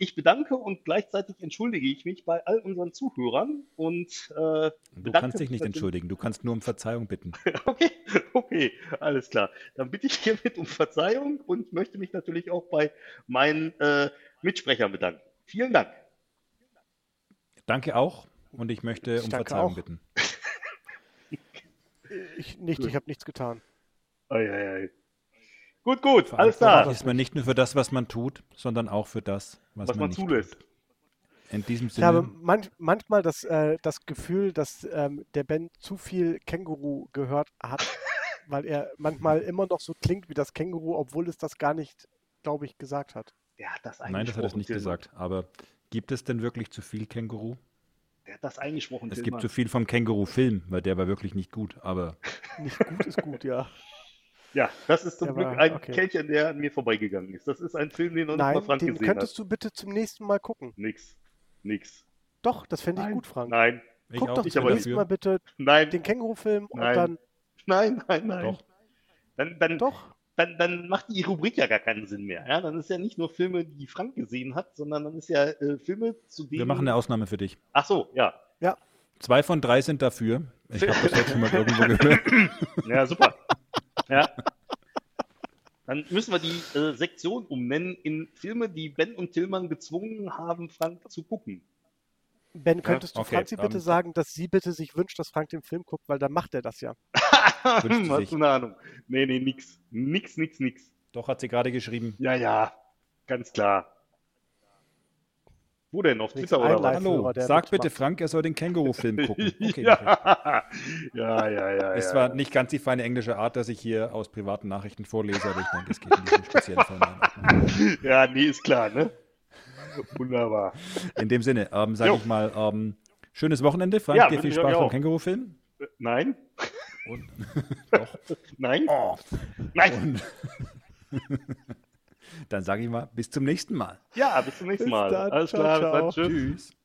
Ich bedanke und gleichzeitig entschuldige ich mich bei all unseren Zuhörern und äh, Du kannst dich nicht entschuldigen, du kannst nur um Verzeihung bitten. Okay, okay, alles klar. Dann bitte ich hiermit um Verzeihung und möchte mich natürlich auch bei meinen äh, Mitsprechern bedanken. Vielen Dank. Danke auch und ich möchte Ich um Verzeihung auch. bitten. Ich nicht, ich habe nichts getan. Eieiei. Gut, gut, alles klar. ist man nicht nur für das, was man tut, sondern auch für das, was, Was man nicht zulässt. tut. In diesem Ich habe Sinne, manch, manchmal das, äh, das Gefühl, dass ähm, der Ben zu viel Känguru gehört hat, weil er manchmal immer noch so klingt wie das Känguru, obwohl es das gar nicht, glaube ich, gesagt hat. Der hat das nein, das hat er eingesprochen, nicht gesagt. Aber gibt es denn wirklich zu viel Känguru? Der hat das eingesprochen, Es gibt Tillmann. zu viel vom Känguru-Film, weil der war wirklich nicht gut. Aber Nicht gut ist gut, ja. Ja, das ist zum Der Glück war- ein okay. Kerlchen, der an mir vorbeigegangen ist. Das ist ein Film, den noch nicht mal Nein, Frank den gesehen könntest hat. du bitte zum nächsten Mal gucken. Nix. Nix. Doch, das fände ich Nein. gut, Frank. Nein. ich Guck doch ich zum nächsten. Mal bitte Nein. den Känguru-Film und Nein. dann Nein, nein, nein. Doch. Dann, dann, doch. dann, dann macht die Rubrik ja gar keinen Sinn mehr. Ja? Dann ist ja nicht nur Filme, die Frank gesehen hat, sondern dann ist ja äh, Filme, zu denen. Wir machen eine Ausnahme für dich. Ach so, ja. Zwei von drei sind dafür. Ich habe das jetzt schon mal irgendwo gehört. Ja, super. Ja. Dann müssen wir die äh, Sektion umnennen in Filme, die Ben und Tillmann gezwungen haben, Frank zu gucken. Ben, könntest du okay, Franzi bitte sagen, dass sie bitte sich wünscht, dass Frank den Film guckt, weil dann macht er das ja. Hast du eine Ahnung? Nee, nee, nix. Nix, nix, nix. Doch, hat sie gerade geschrieben. Ja, ja. Ganz klar. Wo denn? Auf Twitter oder was? Hallo, sag bitte Frank, er soll den Känguru-Film gucken. Okay, ja, ja, ja, ja. Es ja. war nicht ganz die feine englische Art, dass ich hier aus privaten Nachrichten vorlese, aber ich denke, es geht in diesem speziellen Fall. Ja, nee, ist klar, ne? Wunderbar. In dem Sinne, ähm, sage ich mal, ähm, schönes Wochenende. Frank, Ja, dir viel Spaß beim. Känguru-Film. Äh, Nein? Und, doch. Nein? Oh. Nein! Und dann sage ich mal, bis zum nächsten Mal. Ja, bis zum nächsten Mal. dann. Alles Ciao, klar, ciao. Tschüss. Tschüss.